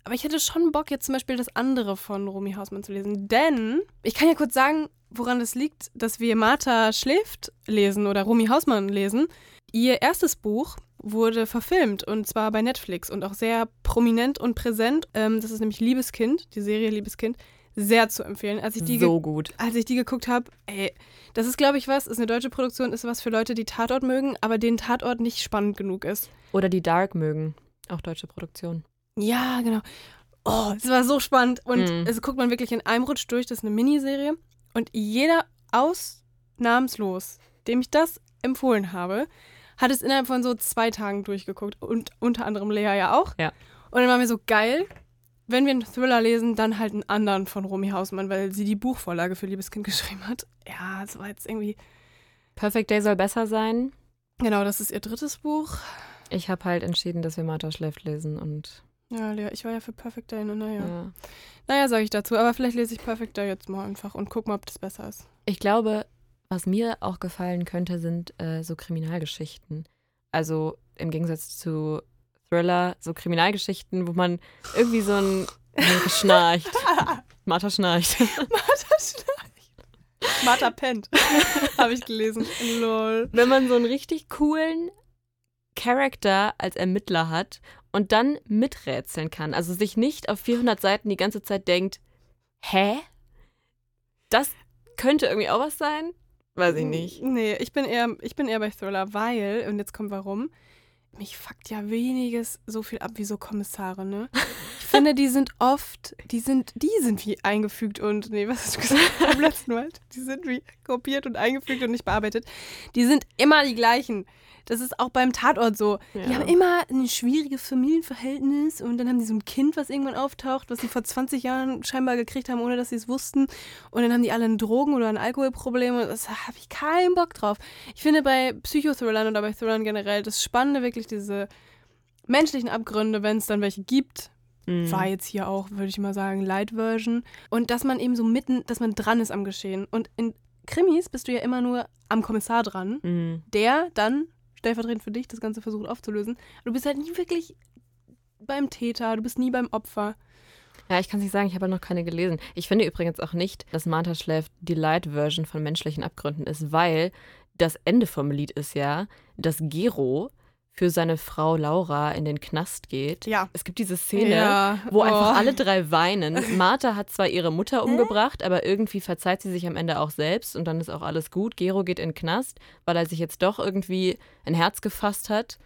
Aber ich hätte schon Bock, jetzt zum Beispiel das andere von Romy Hausmann zu lesen. Denn ich kann ja kurz sagen, woran es liegt, dass wir Martha schläft lesen oder Romy Hausmann lesen. Ihr erstes Buch wurde verfilmt und zwar bei Netflix und auch sehr prominent und präsent. Ähm, das ist nämlich Liebeskind, die Serie Liebeskind. Sehr zu empfehlen. Als ich die So gut. als ich die geguckt habe, ey, das ist, glaube ich, was, ist eine deutsche Produktion, ist was für Leute, die Tatort mögen, aber den Tatort nicht spannend genug ist. Oder die Dark mögen. Auch deutsche Produktion. Ja, genau. Oh, es war so spannend. Und Mhm. es guckt man wirklich in einem Rutsch durch. Das ist eine Miniserie. Und jeder ausnahmslos, dem ich das empfohlen habe, hat es innerhalb von so zwei Tagen durchgeguckt. Und unter anderem Lea ja auch. Ja. Und dann war mir so geil, wenn wir einen Thriller lesen, dann halt einen anderen von Romy Hausmann, weil sie die Buchvorlage für Liebeskind geschrieben hat. Ja, es war jetzt irgendwie. Perfect Day soll besser sein. Genau, das ist ihr drittes Buch. Ich habe halt entschieden, dass wir Martha schläft lesen und Ja, Lea, ich war ja für Perfect Day, ne? Naja. ja. Naja, sage ich dazu. Aber vielleicht lese ich Perfect Day jetzt mal einfach und guck mal, ob das besser ist. Ich glaube, was mir auch gefallen könnte, sind äh, so Kriminalgeschichten. Also im Gegensatz zu Thriller, so Kriminalgeschichten, wo man irgendwie so ein schnarcht. Martha schnarcht. Martha schnarcht. Martha pennt. Habe ich gelesen. Lol. Wenn man so einen richtig coolen Charakter als Ermittler hat und dann miträtseln kann. Also sich nicht auf 400 Seiten die ganze Zeit denkt, hä? Das könnte irgendwie auch was sein? Weiß ich nicht. Nee, ich bin eher, ich bin eher bei Thriller, weil, und jetzt kommt warum, mich fuckt ja weniges so viel ab wie so Kommissare, ne? Ich finde, die sind oft, die sind, die sind wie eingefügt und, nee, was hast du gesagt beim letzten Mal? Die sind wie kopiert und eingefügt und nicht bearbeitet. Die sind immer die gleichen. Das ist auch beim Tatort so. Die Ja. haben immer ein schwieriges Familienverhältnis und dann haben die so ein Kind, was irgendwann auftaucht, was sie vor 20 Jahren scheinbar gekriegt haben, ohne dass sie es wussten. Und dann haben die alle ein Drogen- oder ein Alkoholproblem und das habe ich keinen Bock drauf. Ich finde bei Psychothrillern oder bei Thrillern generell das Spannende wirklich diese menschlichen Abgründe, wenn es dann welche gibt. Mhm. War jetzt hier auch, würde ich mal sagen, Light Version. Und dass man eben so mitten, dass man dran ist am Geschehen. Und in Krimis bist du ja immer nur am Kommissar dran Mhm. der dann stellvertretend für dich das Ganze versucht aufzulösen. Du bist halt nie wirklich beim Täter, du bist nie beim Opfer. Ja, ich kann es nicht sagen, ich habe halt noch keine gelesen. Ich finde übrigens auch nicht, dass Martha schläft die Light-Version von menschlichen Abgründen ist, weil das Ende vom Lied ist ja, dass Gero für seine Frau Laura in den Knast geht. Ja. Es gibt diese Szene, Ja, wo oh. einfach alle drei weinen. Martha hat zwar ihre Mutter umgebracht, aber irgendwie verzeiht sie sich am Ende auch selbst und dann ist auch alles gut. Gero geht in den Knast, weil er sich jetzt doch irgendwie ein Herz gefasst hat.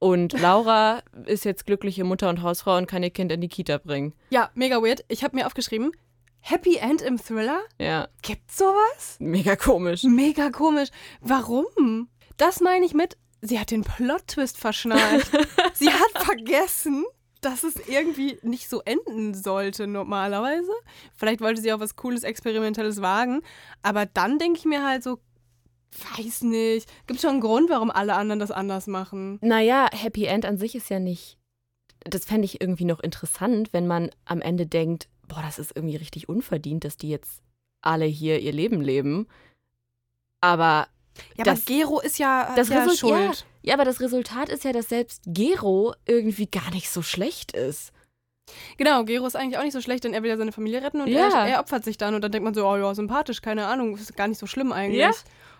Und Laura ist jetzt glückliche Mutter und Hausfrau und kann ihr Kind in die Kita bringen. Ja, mega weird. Ich habe mir aufgeschrieben, Happy End im Thriller? Ja, Gibt's sowas? mega komisch. Mega komisch. Warum? Das meine ich mit, sie hat den Plot-Twist verschnallt. sie hat vergessen, dass es irgendwie nicht so enden sollte normalerweise. Vielleicht wollte sie auch was Cooles, Experimentelles wagen. Aber dann denke ich mir halt so, weiß nicht. Gibt schon einen Grund, warum alle anderen das anders machen. Naja, Happy End an sich ist ja nicht. Das fände ich irgendwie noch interessant, wenn man am Ende denkt, boah, das ist irgendwie richtig unverdient, dass die jetzt alle hier ihr Leben leben. Aber Ja, Das- aber Gero ist ja, das ja Result- schuld. ja, aber das Resultat ist ja, dass selbst Gero irgendwie gar nicht so schlecht ist. Genau, Gero ist eigentlich auch nicht so schlecht, denn er will ja seine Familie retten und Ja. er, er opfert sich dann und dann denkt man so, oh ja, sympathisch, keine Ahnung, ist gar nicht so schlimm eigentlich. Ja.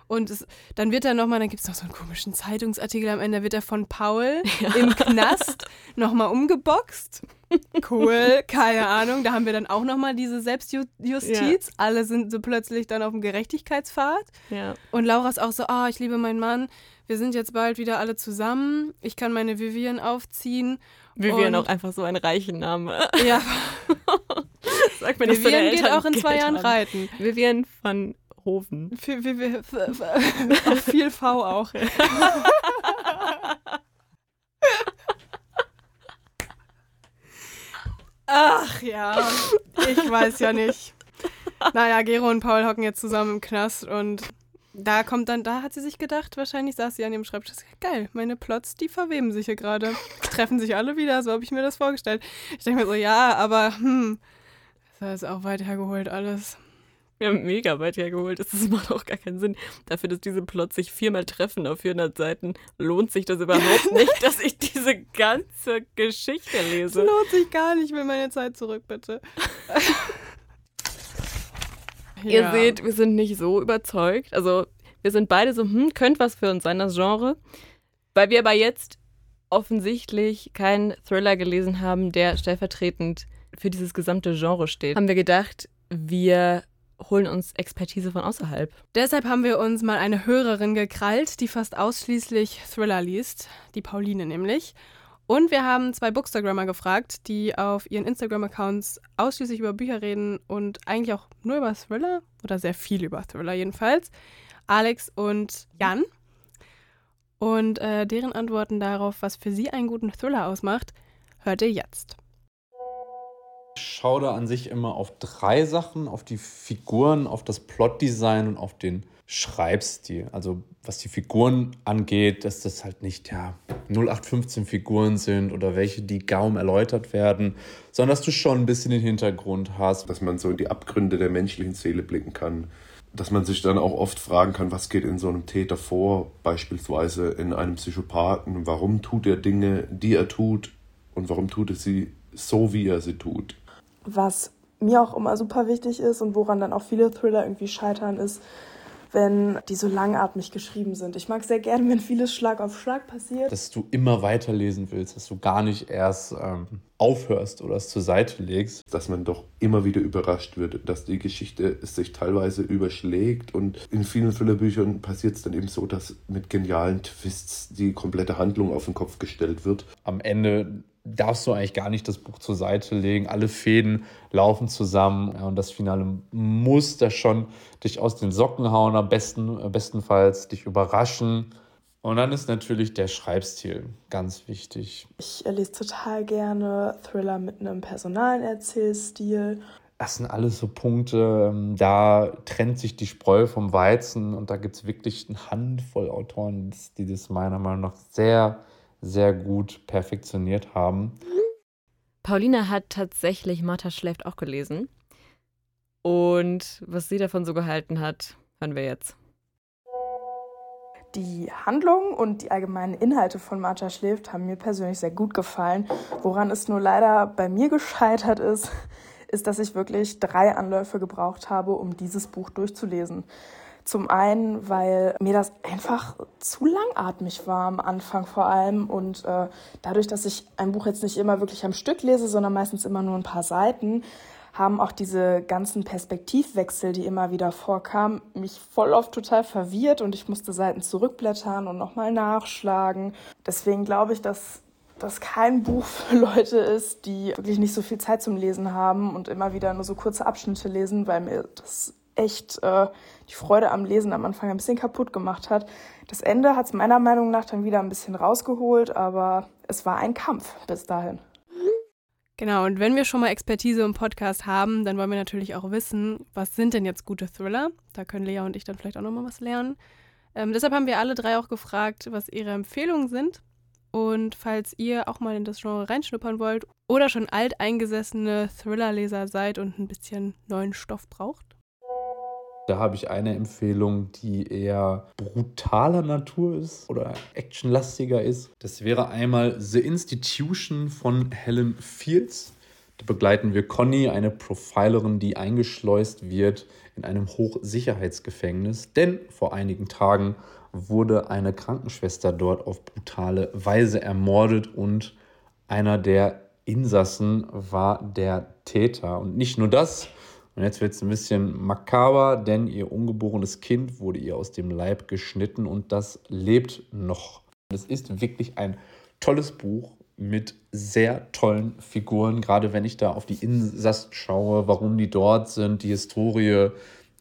Und es, dann wird er nochmal, dann gibt es noch so einen komischen Zeitungsartikel am Ende, wird er von Paul im Knast nochmal umgeboxt. Cool, keine Ahnung. Da haben wir dann auch nochmal diese Selbstjustiz. Alle sind so plötzlich dann auf dem Gerechtigkeitspfad. Ja. Und Laura ist auch so, ah, ich liebe meinen Mann. Wir sind jetzt bald wieder alle zusammen. Ich kann meine Vivian aufziehen. Vivian auch einfach so ein reichen Name. Ja, Sag mir, Vivian deine geht auch in zwei Jahren reiten. Vivian van Hoven. Viel, viel, V auch. Ach ja, ich weiß ja nicht. Naja, Gero und Paul hocken jetzt zusammen im Knast und da kommt dann, da hat sie sich gedacht, wahrscheinlich saß sie an ihrem Schreibtisch. Geil, meine Plots, die verweben sich hier gerade. Treffen sich alle wieder, so habe ich mir das vorgestellt. Ich denke mir so, ja, aber hm, das ist auch weit hergeholt alles. Wir haben mega weit hergeholt. Das macht auch gar keinen Sinn. Dafür, dass diese Plots sich viermal treffen auf 400 Seiten, lohnt sich das überhaupt nicht, dass ich diese ganze Geschichte Es lese. lohnt sich gar nicht, ich will meine Zeit zurück, bitte. Ihr Ja. seht, wir sind nicht so überzeugt. Also, wir sind beide so, hm, könnte was für uns sein, das Genre. Weil wir aber jetzt offensichtlich keinen Thriller gelesen haben, der stellvertretend für dieses gesamte Genre steht, haben wir gedacht, wir holen uns Expertise von außerhalb. Deshalb haben wir uns mal eine Hörerin gekrallt, die fast ausschließlich Thriller liest, die Pauline nämlich. Und wir haben zwei Bookstagrammer gefragt, die auf ihren Instagram-Accounts ausschließlich über Bücher reden und eigentlich auch nur über Thriller oder sehr viel über Thriller jedenfalls. Alex und Jan. Und äh, deren Antworten darauf, was für sie einen guten Thriller ausmacht, hört ihr jetzt. Schaue da an sich immer auf drei Sachen, auf die Figuren, auf das Plotdesign und auf den Schreibstil. Also was die Figuren angeht, dass das halt nicht ja 0815 Figuren sind oder welche, die kaum erläutert werden, sondern dass du schon ein bisschen den Hintergrund hast. dass man so in die Abgründe der menschlichen Seele blicken kann. Dass man sich dann auch oft fragen kann, was geht in so einem Täter vor, beispielsweise in einem Psychopathen. Warum tut er Dinge, die er tut und warum tut er sie so, wie er sie tut? Was mir auch immer super wichtig ist und woran dann auch viele Thriller irgendwie scheitern, ist, wenn die so langatmig geschrieben sind. Ich mag sehr gerne, wenn vieles Schlag auf Schlag passiert. Dass du immer weiterlesen willst, dass du gar nicht erst ähm, aufhörst oder es zur Seite legst. Dass man doch immer wieder überrascht wird, dass die Geschichte sich teilweise überschlägt und in vielen Thrillerbüchern passiert es dann eben so, dass mit genialen Twists die komplette Handlung auf den Kopf gestellt wird. am Ende darfst du eigentlich gar nicht das Buch zur Seite legen. Alle Fäden laufen zusammen und das Finale muss da schon dich aus den Socken hauen, am besten, äh, bestenfalls dich überraschen. Und dann ist natürlich der Schreibstil ganz wichtig. Ich lese total gerne Thriller mit einem personalen Erzählstil. Das sind alles so Punkte, ähm, da trennt sich die Spreu vom Weizen und da gibt es wirklich eine Handvoll Autoren, die das meiner Meinung nach sehr, sehr gut perfektioniert haben. Paulina hat tatsächlich Martha schläft auch gelesen. Und was sie davon so gehalten hat, hören wir jetzt. Die Handlung und die allgemeinen Inhalte von Martha schläft haben mir persönlich sehr gut gefallen. Woran es nur leider bei mir gescheitert ist, ist, dass ich wirklich drei Anläufe gebraucht habe, um dieses Buch durchzulesen. Zum einen, weil mir das einfach zu langatmig war am Anfang vor allem und äh, dadurch, dass ich ein Buch jetzt nicht immer wirklich am Stück lese, sondern meistens immer nur ein paar Seiten, haben auch diese ganzen Perspektivwechsel, die immer wieder vorkamen, mich voll oft total verwirrt und ich musste Seiten zurückblättern und nochmal nachschlagen. Deswegen glaube ich, dass das kein Buch für Leute ist, die wirklich nicht so viel Zeit zum Lesen haben und immer wieder nur so kurze Abschnitte lesen, weil mir das echt äh, die Freude am Lesen am Anfang ein bisschen kaputt gemacht hat. Das Ende hat es meiner Meinung nach dann wieder ein bisschen rausgeholt, aber es war ein Kampf bis dahin. Genau, und wenn wir schon mal Expertise im Podcast haben, dann wollen wir natürlich auch wissen, was sind denn jetzt gute Thriller? Da können Lea und ich dann vielleicht auch nochmal was lernen. Ähm, deshalb haben wir alle drei auch gefragt, was ihre Empfehlungen sind. Und falls ihr auch mal in das Genre reinschnuppern wollt oder schon alteingesessene Thriller-Leser seid und ein bisschen neuen Stoff braucht, da habe ich eine Empfehlung, die eher brutaler Natur ist oder actionlastiger ist. Das wäre einmal The Institution von Helen Fields. Da begleiten wir Conny, eine Profilerin, die eingeschleust wird in einem Hochsicherheitsgefängnis. Denn vor einigen Tagen wurde eine Krankenschwester dort auf brutale Weise ermordet und einer der Insassen war der Täter. Und nicht nur das, und jetzt wird es ein bisschen makaber, denn ihr ungeborenes Kind wurde ihr aus dem Leib geschnitten und das lebt noch. Es ist wirklich ein tolles Buch mit sehr tollen Figuren, gerade wenn ich da auf die Insassen schaue, warum die dort sind, die Historie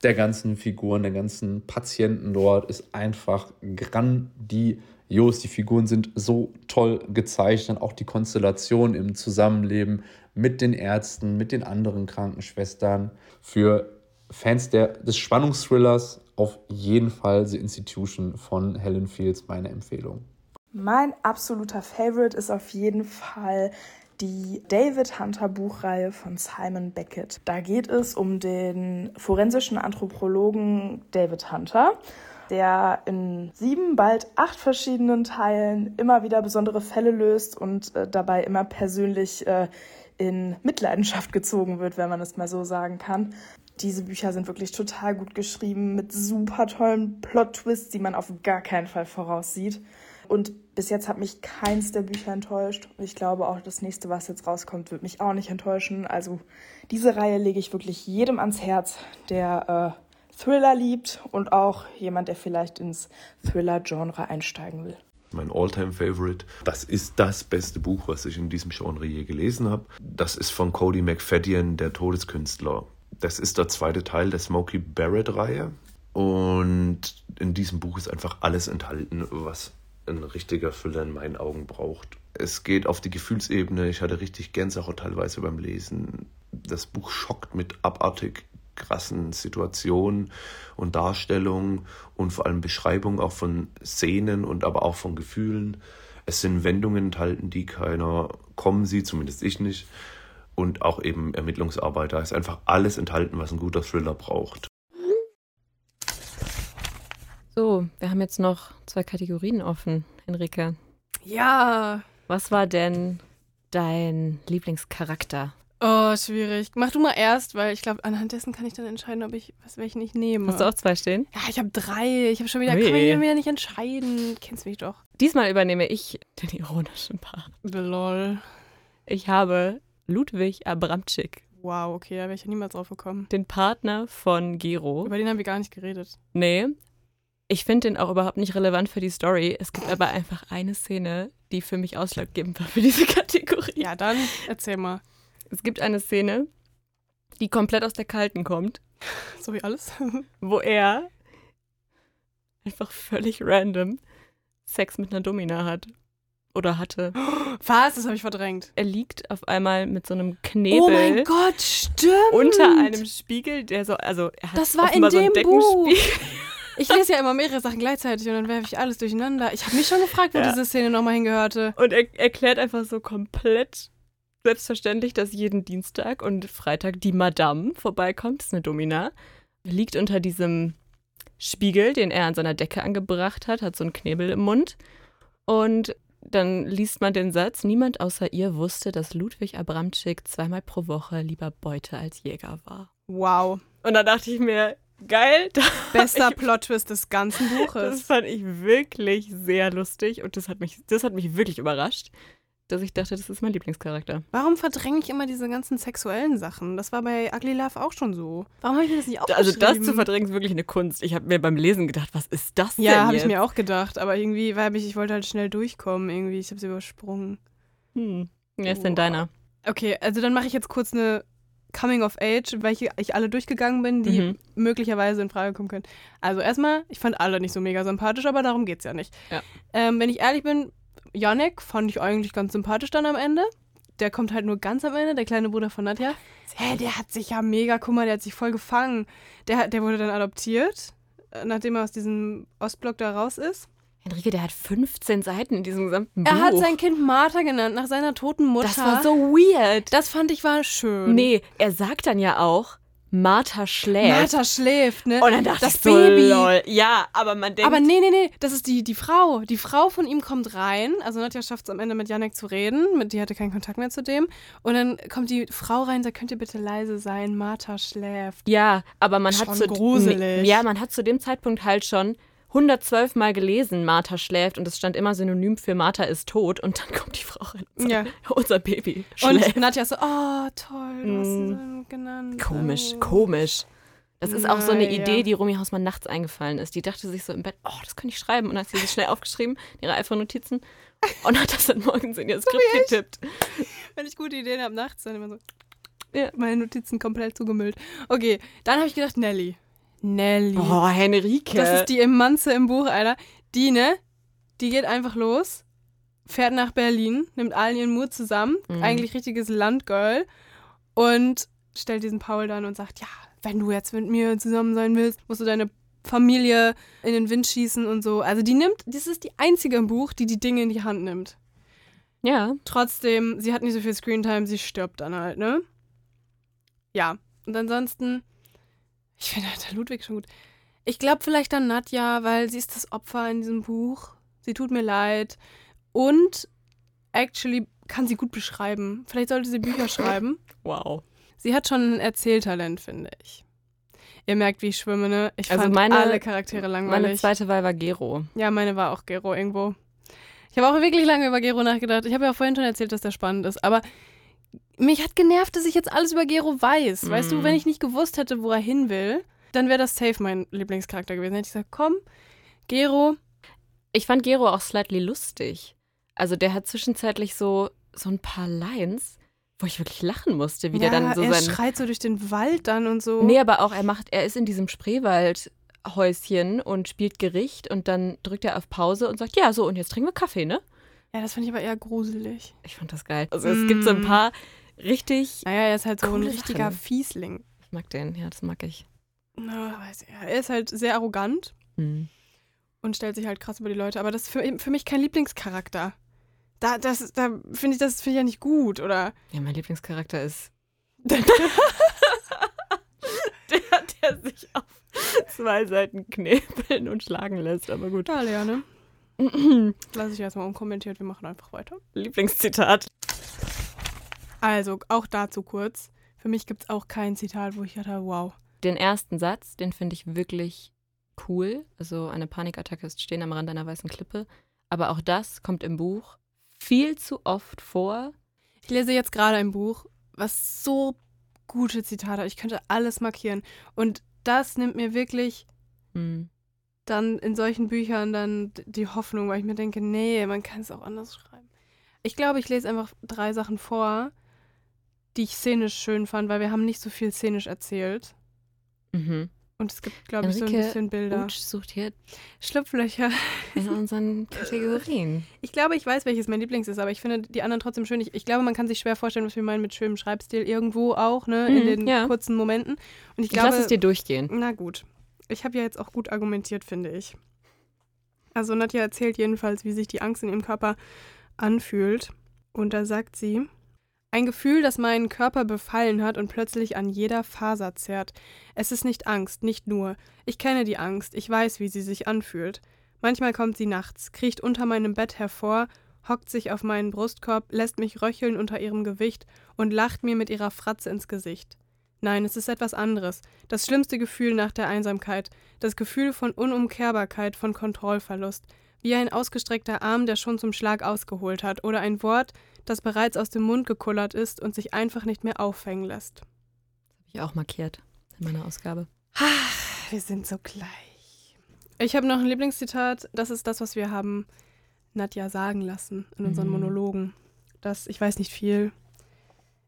der ganzen Figuren, der ganzen Patienten dort ist einfach grandios. Die Figuren sind so toll gezeichnet, auch die Konstellation im Zusammenleben mit den Ärzten, mit den anderen Krankenschwestern. Für Fans der, des Spannungsthrillers auf jeden Fall The Institution von Helen Fields meine Empfehlung. Mein absoluter Favorite ist auf jeden Fall die David Hunter Buchreihe von Simon Beckett. Da geht es um den forensischen Anthropologen David Hunter, der in sieben, bald acht verschiedenen Teilen immer wieder besondere Fälle löst und äh, dabei immer persönlich äh, in Mitleidenschaft gezogen wird, wenn man es mal so sagen kann. Diese Bücher sind wirklich total gut geschrieben, mit super tollen Plot-Twists, die man auf gar keinen Fall voraussieht. Und bis jetzt hat mich keins der Bücher enttäuscht. Und ich glaube auch, das nächste, was jetzt rauskommt, wird mich auch nicht enttäuschen. Also diese Reihe lege ich wirklich jedem ans Herz, der äh, Thriller liebt und auch jemand, der vielleicht ins Thriller-Genre einsteigen will mein All-Time-Favorite. Das ist das beste Buch, was ich in diesem Genre je gelesen habe. Das ist von Cody McFadden, der Todeskünstler. Das ist der zweite Teil der Smokey Barrett-Reihe. Und in diesem Buch ist einfach alles enthalten, was ein richtiger Füller in meinen Augen braucht. Es geht auf die Gefühlsebene. Ich hatte richtig Gänsehaut teilweise beim Lesen. Das Buch schockt mit abartig krassen Situationen und Darstellungen und vor allem Beschreibungen auch von Szenen und aber auch von Gefühlen. Es sind Wendungen enthalten, die keiner kommen sieht, zumindest ich nicht. Und auch eben Ermittlungsarbeit. Da ist einfach alles enthalten, was ein guter Thriller braucht. So, wir haben jetzt noch zwei Kategorien offen, Enrique. Ja. Was war denn dein Lieblingscharakter Oh, schwierig. Mach du mal erst, weil ich glaube, anhand dessen kann ich dann entscheiden, ob ich was welchen ich nehme. Hast du auch zwei stehen? Ja, ich habe drei. Ich habe schon wieder, Ui. kann ich mir nicht entscheiden. Kennst mich doch. Diesmal übernehme ich den ironischen Part. Lol. Ich habe Ludwig Abramczyk. Wow, okay, da wäre ich ja niemals drauf gekommen. Den Partner von Gero. Über den haben wir gar nicht geredet. Nee. Ich finde den auch überhaupt nicht relevant für die Story. Es gibt aber einfach eine Szene, die für mich ausschlaggebend war für diese Kategorie. Ja, dann erzähl mal. Es gibt eine Szene, die komplett aus der Kalten kommt. So wie alles. wo er einfach völlig random Sex mit einer Domina hat. Oder hatte. Was? Das habe ich verdrängt. Er liegt auf einmal mit so einem Knebel. Oh mein Gott, stimmt. Unter einem Spiegel, der so, also er hat das war in so dem Buch. Ich lese ja immer mehrere Sachen gleichzeitig und dann werfe ich alles durcheinander. Ich habe mich schon gefragt, wo ja. diese Szene nochmal hingehörte. Und er erklärt einfach so komplett selbstverständlich, dass jeden Dienstag und Freitag die Madame vorbeikommt, das ist eine Domina, liegt unter diesem Spiegel, den er an seiner Decke angebracht hat, hat so einen Knebel im Mund. Und dann liest man den Satz, niemand außer ihr wusste, dass Ludwig Abramczyk zweimal pro Woche lieber Beute als Jäger war. Wow. Und da dachte ich mir, geil. Bester Plot-Twist des ganzen Das Buches. fand ich wirklich sehr lustig und das hat mich, das hat mich wirklich überrascht, dass ich dachte, das ist mein Lieblingscharakter. Warum verdränge ich immer diese ganzen sexuellen Sachen? Das war bei Ugly Love auch schon so. Warum habe ich mir das nicht Also aufgeschrieben? das zu verdrängen ist wirklich eine Kunst. Ich habe mir beim Lesen gedacht, was ist das denn Ja, habe ich mir auch gedacht. Aber irgendwie, weil ich, ich wollte halt schnell durchkommen. Irgendwie, ich habe sie übersprungen. Hm. Wer ist denn deiner? Okay, also dann mache ich jetzt kurz eine Coming of Age, welche ich alle durchgegangen bin, die Mhm. möglicherweise in Frage kommen können. Also erstmal, ich fand alle nicht so mega sympathisch, aber darum geht's ja nicht. Ja. Ähm, wenn ich ehrlich bin, Yannick fand ich eigentlich ganz sympathisch dann am Ende. Der kommt halt nur ganz am Ende, der kleine Bruder von Nadja. Hä, der hat sich ja mega, guck mal, der hat sich voll gefangen. Der, der wurde dann adoptiert, äh, nachdem er aus diesem Ostblock da raus ist. Enrique, der hat 15 Seiten in diesem gesamten Buch. Er hat sein Kind Martha genannt, nach seiner toten Mutter. Das war so weird. Das fand ich war schön. Nee, er sagt dann ja auch, Martha schläft. Martha schläft, ne? Und dann dachte das ich so, Baby. lol. Ja, aber man denkt... Aber nee, nee, nee, das ist die, die Frau. Die Frau von ihm kommt rein. Also Nadja schafft es am Ende mit Janek zu reden. Mit, die hatte keinen Kontakt mehr zu dem. Und dann kommt die Frau rein und sagt, könnt ihr bitte leise sein? Martha schläft. Ja, aber man Schon hat zu gruselig. Ja, man hat zu dem Zeitpunkt halt schon 112 Mal gelesen, Martha schläft und es stand immer synonym für Martha ist tot und dann kommt die Frau rein und sagt, Ja. unser Baby schläft. Und Nadja so, oh, toll, du hast sie Mm. so genannt. Komisch, Oh. komisch. Das ist auch so eine. Idee, die Romy Hausmann nachts eingefallen ist. Die dachte sich so im Bett, oh, das könnte ich schreiben. Und dann hat sie sich schnell aufgeschrieben, ihre iPhone-Notizen, und hat das dann morgens in ihr Skript getippt. Wenn ich gute Ideen habe nachts, dann immer so. Ja. Meine Notizen komplett zugemüllt. Okay, dann habe ich gedacht, Nelly. Nelly. Oh, Henrike. Das ist die Emanze im Buch, Alter. Die, ne? Die geht einfach los, fährt nach Berlin, nimmt allen ihren Mut zusammen, Mhm. eigentlich richtiges Landgirl und stellt diesen Paul dann und sagt, ja, wenn du jetzt mit mir zusammen sein willst, musst du deine Familie in den Wind schießen und so. Also die nimmt, das ist die einzige im Buch, die die Dinge in die Hand nimmt. Ja. Trotzdem, sie hat nicht so viel Screentime, sie stirbt dann halt, ne? Ja. Und ansonsten, ich finde halt der Ludwig schon gut. Ich glaube vielleicht an Nadja, weil sie ist das Opfer in diesem Buch. Sie tut mir leid. Und actually kann sie gut beschreiben. Vielleicht sollte sie Bücher schreiben. Wow. Sie hat schon ein Erzähltalent, finde ich. Ihr merkt, wie ich schwimme, ne? Ich Also fand meine- alle Charaktere langweilig. Meine zweite Wahl war Gero. Ja, meine war auch Gero irgendwo. Ich habe auch wirklich lange über Gero nachgedacht. Ich habe ja auch vorhin schon erzählt, dass der spannend ist. Aber mich hat genervt, dass ich jetzt alles über Gero weiß. Weißt du, Mm. wenn ich nicht gewusst hätte, wo er hin will, dann wäre das safe mein Lieblingscharakter gewesen. Hätte ich gesagt, komm, Gero. Ich fand Gero auch slightly lustig. Also der hat zwischenzeitlich so, so ein paar Lines, wo ich wirklich lachen musste, wie ja, der dann so er sein. schreit so durch den Wald dann und so. Nee, aber auch er macht, er ist in diesem Spreewaldhäuschen und spielt Gericht und dann drückt er auf Pause und sagt, ja, so, und jetzt trinken wir Kaffee, ne? Ja, das fand ich aber eher gruselig. Ich fand das geil. Also es gibt so ein Mm. paar richtig. Naja, er ist halt so ein richtiger Sachen. Fiesling. Ich mag den, ja, das mag ich. Na, weiß ich. Er ist halt sehr arrogant Mhm. und stellt sich halt krass über die Leute. Aber das ist für, für mich kein Lieblingscharakter. Da, das, da finde ich das finde ich ja nicht gut, oder? Ja, mein Lieblingscharakter ist. der, der sich auf zwei Seiten knebeln und schlagen lässt, aber gut. Ja, Lea, ne? Lass ich erstmal unkommentiert, wir machen einfach weiter. Lieblingszitat. Also, auch dazu kurz. Für mich gibt es auch kein Zitat, wo ich dachte, wow. Den ersten Satz, den finde ich wirklich cool. Also eine Panikattacke ist stehen am Rand einer weißen Klippe. Aber auch das kommt im Buch viel zu oft vor. Ich lese jetzt gerade ein Buch, was so gute Zitate hat. Ich könnte alles markieren. Und das nimmt mir wirklich Hm. dann in solchen Büchern dann die Hoffnung, weil ich mir denke, nee, man kann es auch anders schreiben. Ich glaube, ich lese einfach drei Sachen vor, die ich szenisch schön fand, weil wir haben nicht so viel szenisch erzählt. Mhm. Und es gibt, glaube ich, so ein bisschen Bilder. Utsch sucht hier Schlupflöcher. in unseren Kategorien. Ich glaube, ich weiß, welches mein Lieblings ist, aber ich finde die anderen trotzdem schön. Ich, ich glaube, man kann sich schwer vorstellen, was wir meinen mit schönem Schreibstil irgendwo auch, ne, in Mhm, den ja. kurzen Momenten. Und ich Ich glaube, lasse es dir durchgehen. Na gut. Ich habe ja jetzt auch gut argumentiert, finde ich. Also Nadja erzählt jedenfalls, wie sich die Angst in ihrem Körper anfühlt. Und da sagt sie, ein Gefühl, das meinen Körper befallen hat und plötzlich an jeder Faser zerrt. Es ist nicht Angst, nicht nur. Ich kenne die Angst, ich weiß, wie sie sich anfühlt. Manchmal kommt sie nachts, kriecht unter meinem Bett hervor, hockt sich auf meinen Brustkorb, lässt mich röcheln unter ihrem Gewicht und lacht mir mit ihrer Fratze ins Gesicht. Nein, es ist etwas anderes. Das schlimmste Gefühl nach der Einsamkeit. Das Gefühl von Unumkehrbarkeit, von Kontrollverlust. Wie ein ausgestreckter Arm, der schon zum Schlag ausgeholt hat. Oder ein Wort, das bereits aus dem Mund gekullert ist und sich einfach nicht mehr auffängen lässt. Habe ich auch markiert in meiner Ausgabe. Ach, wir sind so gleich. Ich habe noch ein Lieblingszitat. Das ist das, was wir haben Nadja sagen lassen in unseren Mhm. Monologen. Das, ich weiß nicht viel.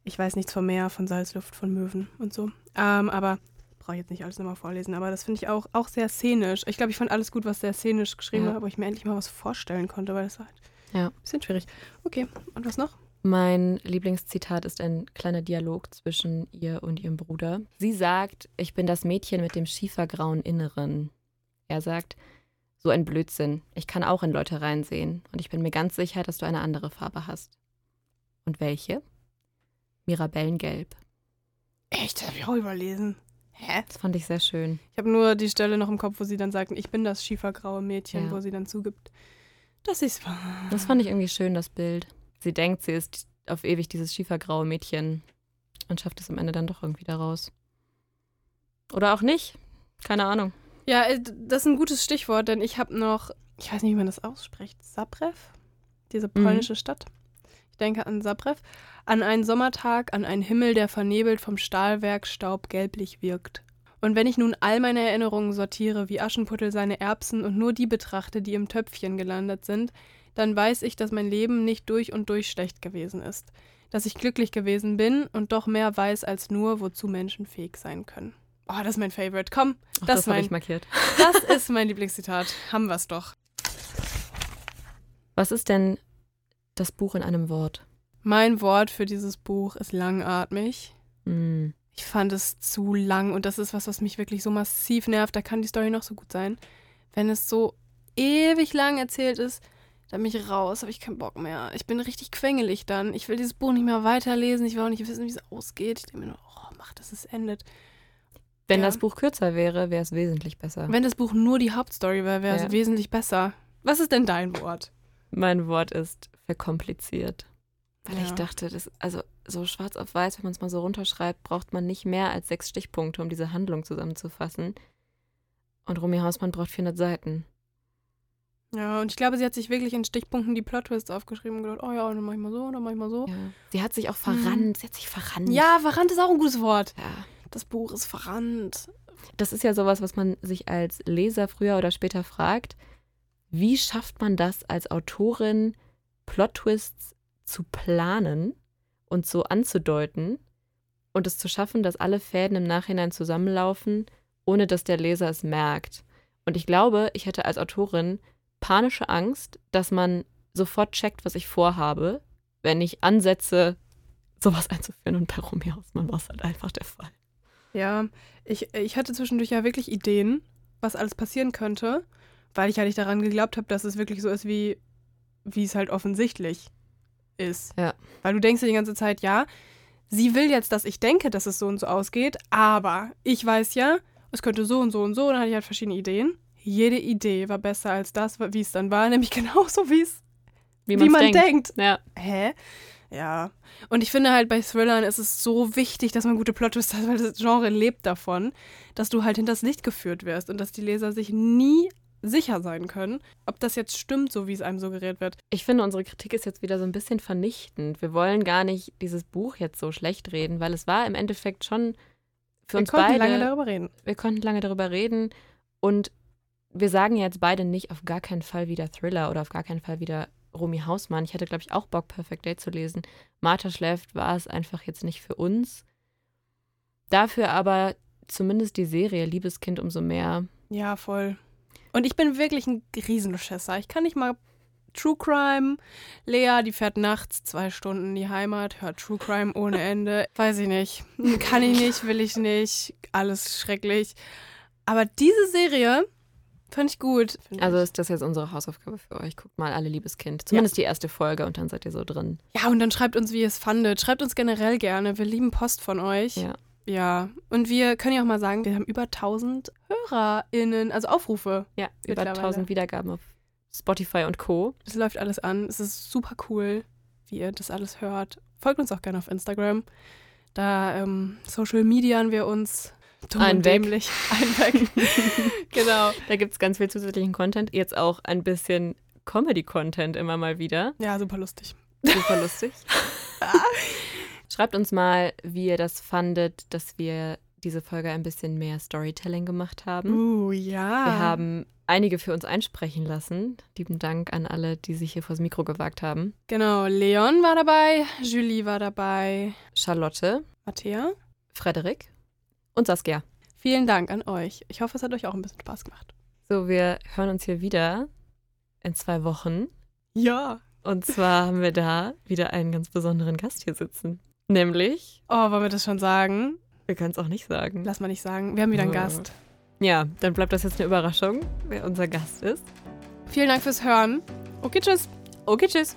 Ich weiß nichts vom Meer, von Salzluft, von Möwen und so. Ähm, aber brauche ich jetzt nicht alles nochmal vorlesen. Aber das finde ich auch, auch sehr szenisch. Ich glaube, ich fand alles gut, was sehr szenisch geschrieben Ja. war, wo ich mir endlich mal was vorstellen konnte, weil das war halt Ja. ein bisschen schwierig. Okay, und was noch? Mein Lieblingszitat ist ein kleiner Dialog zwischen ihr und ihrem Bruder. Sie sagt, ich bin das Mädchen mit dem schiefergrauen Inneren. Er sagt, so ein Blödsinn. Ich kann auch in Leute reinsehen und ich bin mir ganz sicher, dass du eine andere Farbe hast. Und welche? Mirabellengelb. Echt, das habe ich auch überlesen. Hä? Das fand ich sehr schön. Ich habe nur die Stelle noch im Kopf, wo sie dann sagt, ich bin das schiefergraue Mädchen, Ja. wo sie dann zugibt, dass ich es war. Das fand ich irgendwie schön, das Bild. Sie denkt, sie ist auf ewig dieses schiefergraue Mädchen und schafft es am Ende dann doch irgendwie daraus. Oder auch nicht. Keine Ahnung. Ja, äh, das ist ein gutes Stichwort, denn ich habe noch, ich weiß nicht, wie man das ausspricht, Zaprew, diese Mhm. polnische Stadt. Ich denke an Zaprew, an einen Sommertag, an einen Himmel, der vernebelt vom Stahlwerkstaub gelblich wirkt. Und wenn ich nun all meine Erinnerungen sortiere, wie Aschenputtel seine Erbsen und nur die betrachte, die im Töpfchen gelandet sind, dann weiß ich, dass mein Leben nicht durch und durch schlecht gewesen ist. Dass ich glücklich gewesen bin und doch mehr weiß als nur, wozu Menschen fähig sein können. Oh, das ist mein Favorite. Komm, Auch das, das mein, ich markiert. das ist mein Lieblingszitat. Haben wir's doch. Was ist denn das Buch in einem Wort? Mein Wort für dieses Buch ist langatmig. Hm. Ich fand es zu lang und das ist was, was mich wirklich so massiv nervt. Da kann die Story noch so gut sein. Wenn es so ewig lang erzählt ist, dann bin ich raus, habe ich keinen Bock mehr. Ich bin richtig quengelig dann. Ich will dieses Buch nicht mehr weiterlesen. Ich will auch nicht wissen, wie es ausgeht. Ich denke mir nur, oh, mach, dass es endet. Wenn Ja. das Buch kürzer wäre, wäre es wesentlich besser. Wenn das Buch nur die Hauptstory wäre, wäre es Ja. wesentlich besser. Was ist denn dein Wort? Mein Wort ist verkompliziert. Weil Ja. ich dachte, das, also so schwarz auf weiß, wenn man es mal so runterschreibt, braucht man nicht mehr als sechs Stichpunkte, um diese Handlung zusammenzufassen. Und Romy Hausmann braucht 400 Seiten. Ja, und ich glaube, sie hat sich wirklich in Stichpunkten die Plot-Twists aufgeschrieben und gedacht, oh ja, dann mach ich mal so, dann mach ich mal so. Ja. Sie hat sich auch verrannt. Sie hat sich verrannt. Ja, verrannt ist auch ein gutes Wort. Ja. Das Buch ist verrannt. Das ist ja sowas, was man sich als Leser früher oder später fragt. Wie schafft man das als Autorin, Plot-Twists zu planen und so anzudeuten und es zu schaffen, dass alle Fäden im Nachhinein zusammenlaufen, ohne dass der Leser es merkt? Und ich glaube, ich hätte als Autorin panische Angst, dass man sofort checkt, was ich vorhabe, wenn ich ansetze, sowas einzuführen. Und bei Romy Hausmann war es halt einfach der Fall. Ja, ich, ich hatte zwischendurch ja wirklich Ideen, was alles passieren könnte, weil ich halt nicht daran geglaubt habe, dass es wirklich so ist, wie, wie es halt offensichtlich ist. Ja. Weil du denkst dir die ganze Zeit, ja, sie will jetzt, dass ich denke, dass es so und so ausgeht, aber ich weiß ja, es könnte so und so und so, und dann hatte ich halt verschiedene Ideen. Jede Idee war besser als das, wie es dann war, nämlich genauso, wie es Wie, wie man denkt. Ja. Hä? Ja. Und ich finde halt bei Thrillern ist es so wichtig, dass man gute Plot-Twists hat, weil das Genre lebt davon, dass du halt hinters Licht geführt wirst und dass die Leser sich nie sicher sein können, ob das jetzt stimmt, so wie es einem suggeriert wird. Ich finde, unsere Kritik ist jetzt wieder so ein bisschen vernichtend. Wir wollen gar nicht dieses Buch jetzt so schlecht reden, weil es war im Endeffekt schon für Wir uns konnten beide. lange darüber reden. Wir konnten lange darüber reden und wir sagen jetzt beide nicht auf gar keinen Fall wieder Thriller oder auf gar keinen Fall wieder Romy Hausmann. Ich hätte, glaube ich, auch Bock, Perfect Day zu lesen. Martha schläft war es einfach jetzt nicht für uns. Dafür aber zumindest die Serie Liebeskind umso mehr. Ja, voll. Und ich bin wirklich ein Riesenschisser. Ich kann nicht mal True Crime. Lea, die fährt nachts zwei Stunden in die Heimat, hört True Crime ohne Ende. Weiß ich nicht. Kann ich nicht, will ich nicht. Alles schrecklich. Aber diese Serie fand ich gut. Also ist das jetzt unsere Hausaufgabe für euch. Guckt mal alle Liebeskind. Zumindest die erste Folge und dann seid ihr so drin. Ja, und dann schreibt uns, wie ihr es fandet. Schreibt uns generell gerne. Wir lieben Post von euch. Ja. Ja. Und wir können ja auch mal sagen, wir haben über 1000 HörerInnen, also Aufrufe. Ja, über Mittlerweile. 1000 Wiedergaben auf Spotify und Co. Es läuft alles an. Es ist super cool, wie ihr das alles hört. Folgt uns auch gerne auf Instagram. Da ähm, Social Median wir uns dumm Ein und dämlich. Ein genau. Da gibt es ganz viel zusätzlichen Content. Jetzt auch ein bisschen Comedy-Content immer mal wieder. Ja, super lustig. Super lustig. Schreibt uns mal, wie ihr das fandet, dass wir diese Folge ein bisschen mehr Storytelling gemacht haben. Uh, ja. Wir haben einige für uns einsprechen lassen. Lieben Dank an alle, die sich hier vors Mikro gewagt haben. Genau, Leon war dabei, Julie war dabei, Charlotte, Matthäa. Frederik und Saskia. Vielen Dank an euch. Ich hoffe, es hat euch auch ein bisschen Spaß gemacht. So, wir hören uns hier wieder in zwei Wochen. Ja. Und zwar haben wir da wieder einen ganz besonderen Gast hier sitzen. Nämlich, Oh, wollen wir das schon sagen? wir können es auch nicht sagen. Lass mal nicht sagen. Wir haben wieder einen Ja. Gast. Ja, dann bleibt das jetzt eine Überraschung, wer unser Gast ist. Vielen Dank fürs Hören. Okay, tschüss. Okay, tschüss.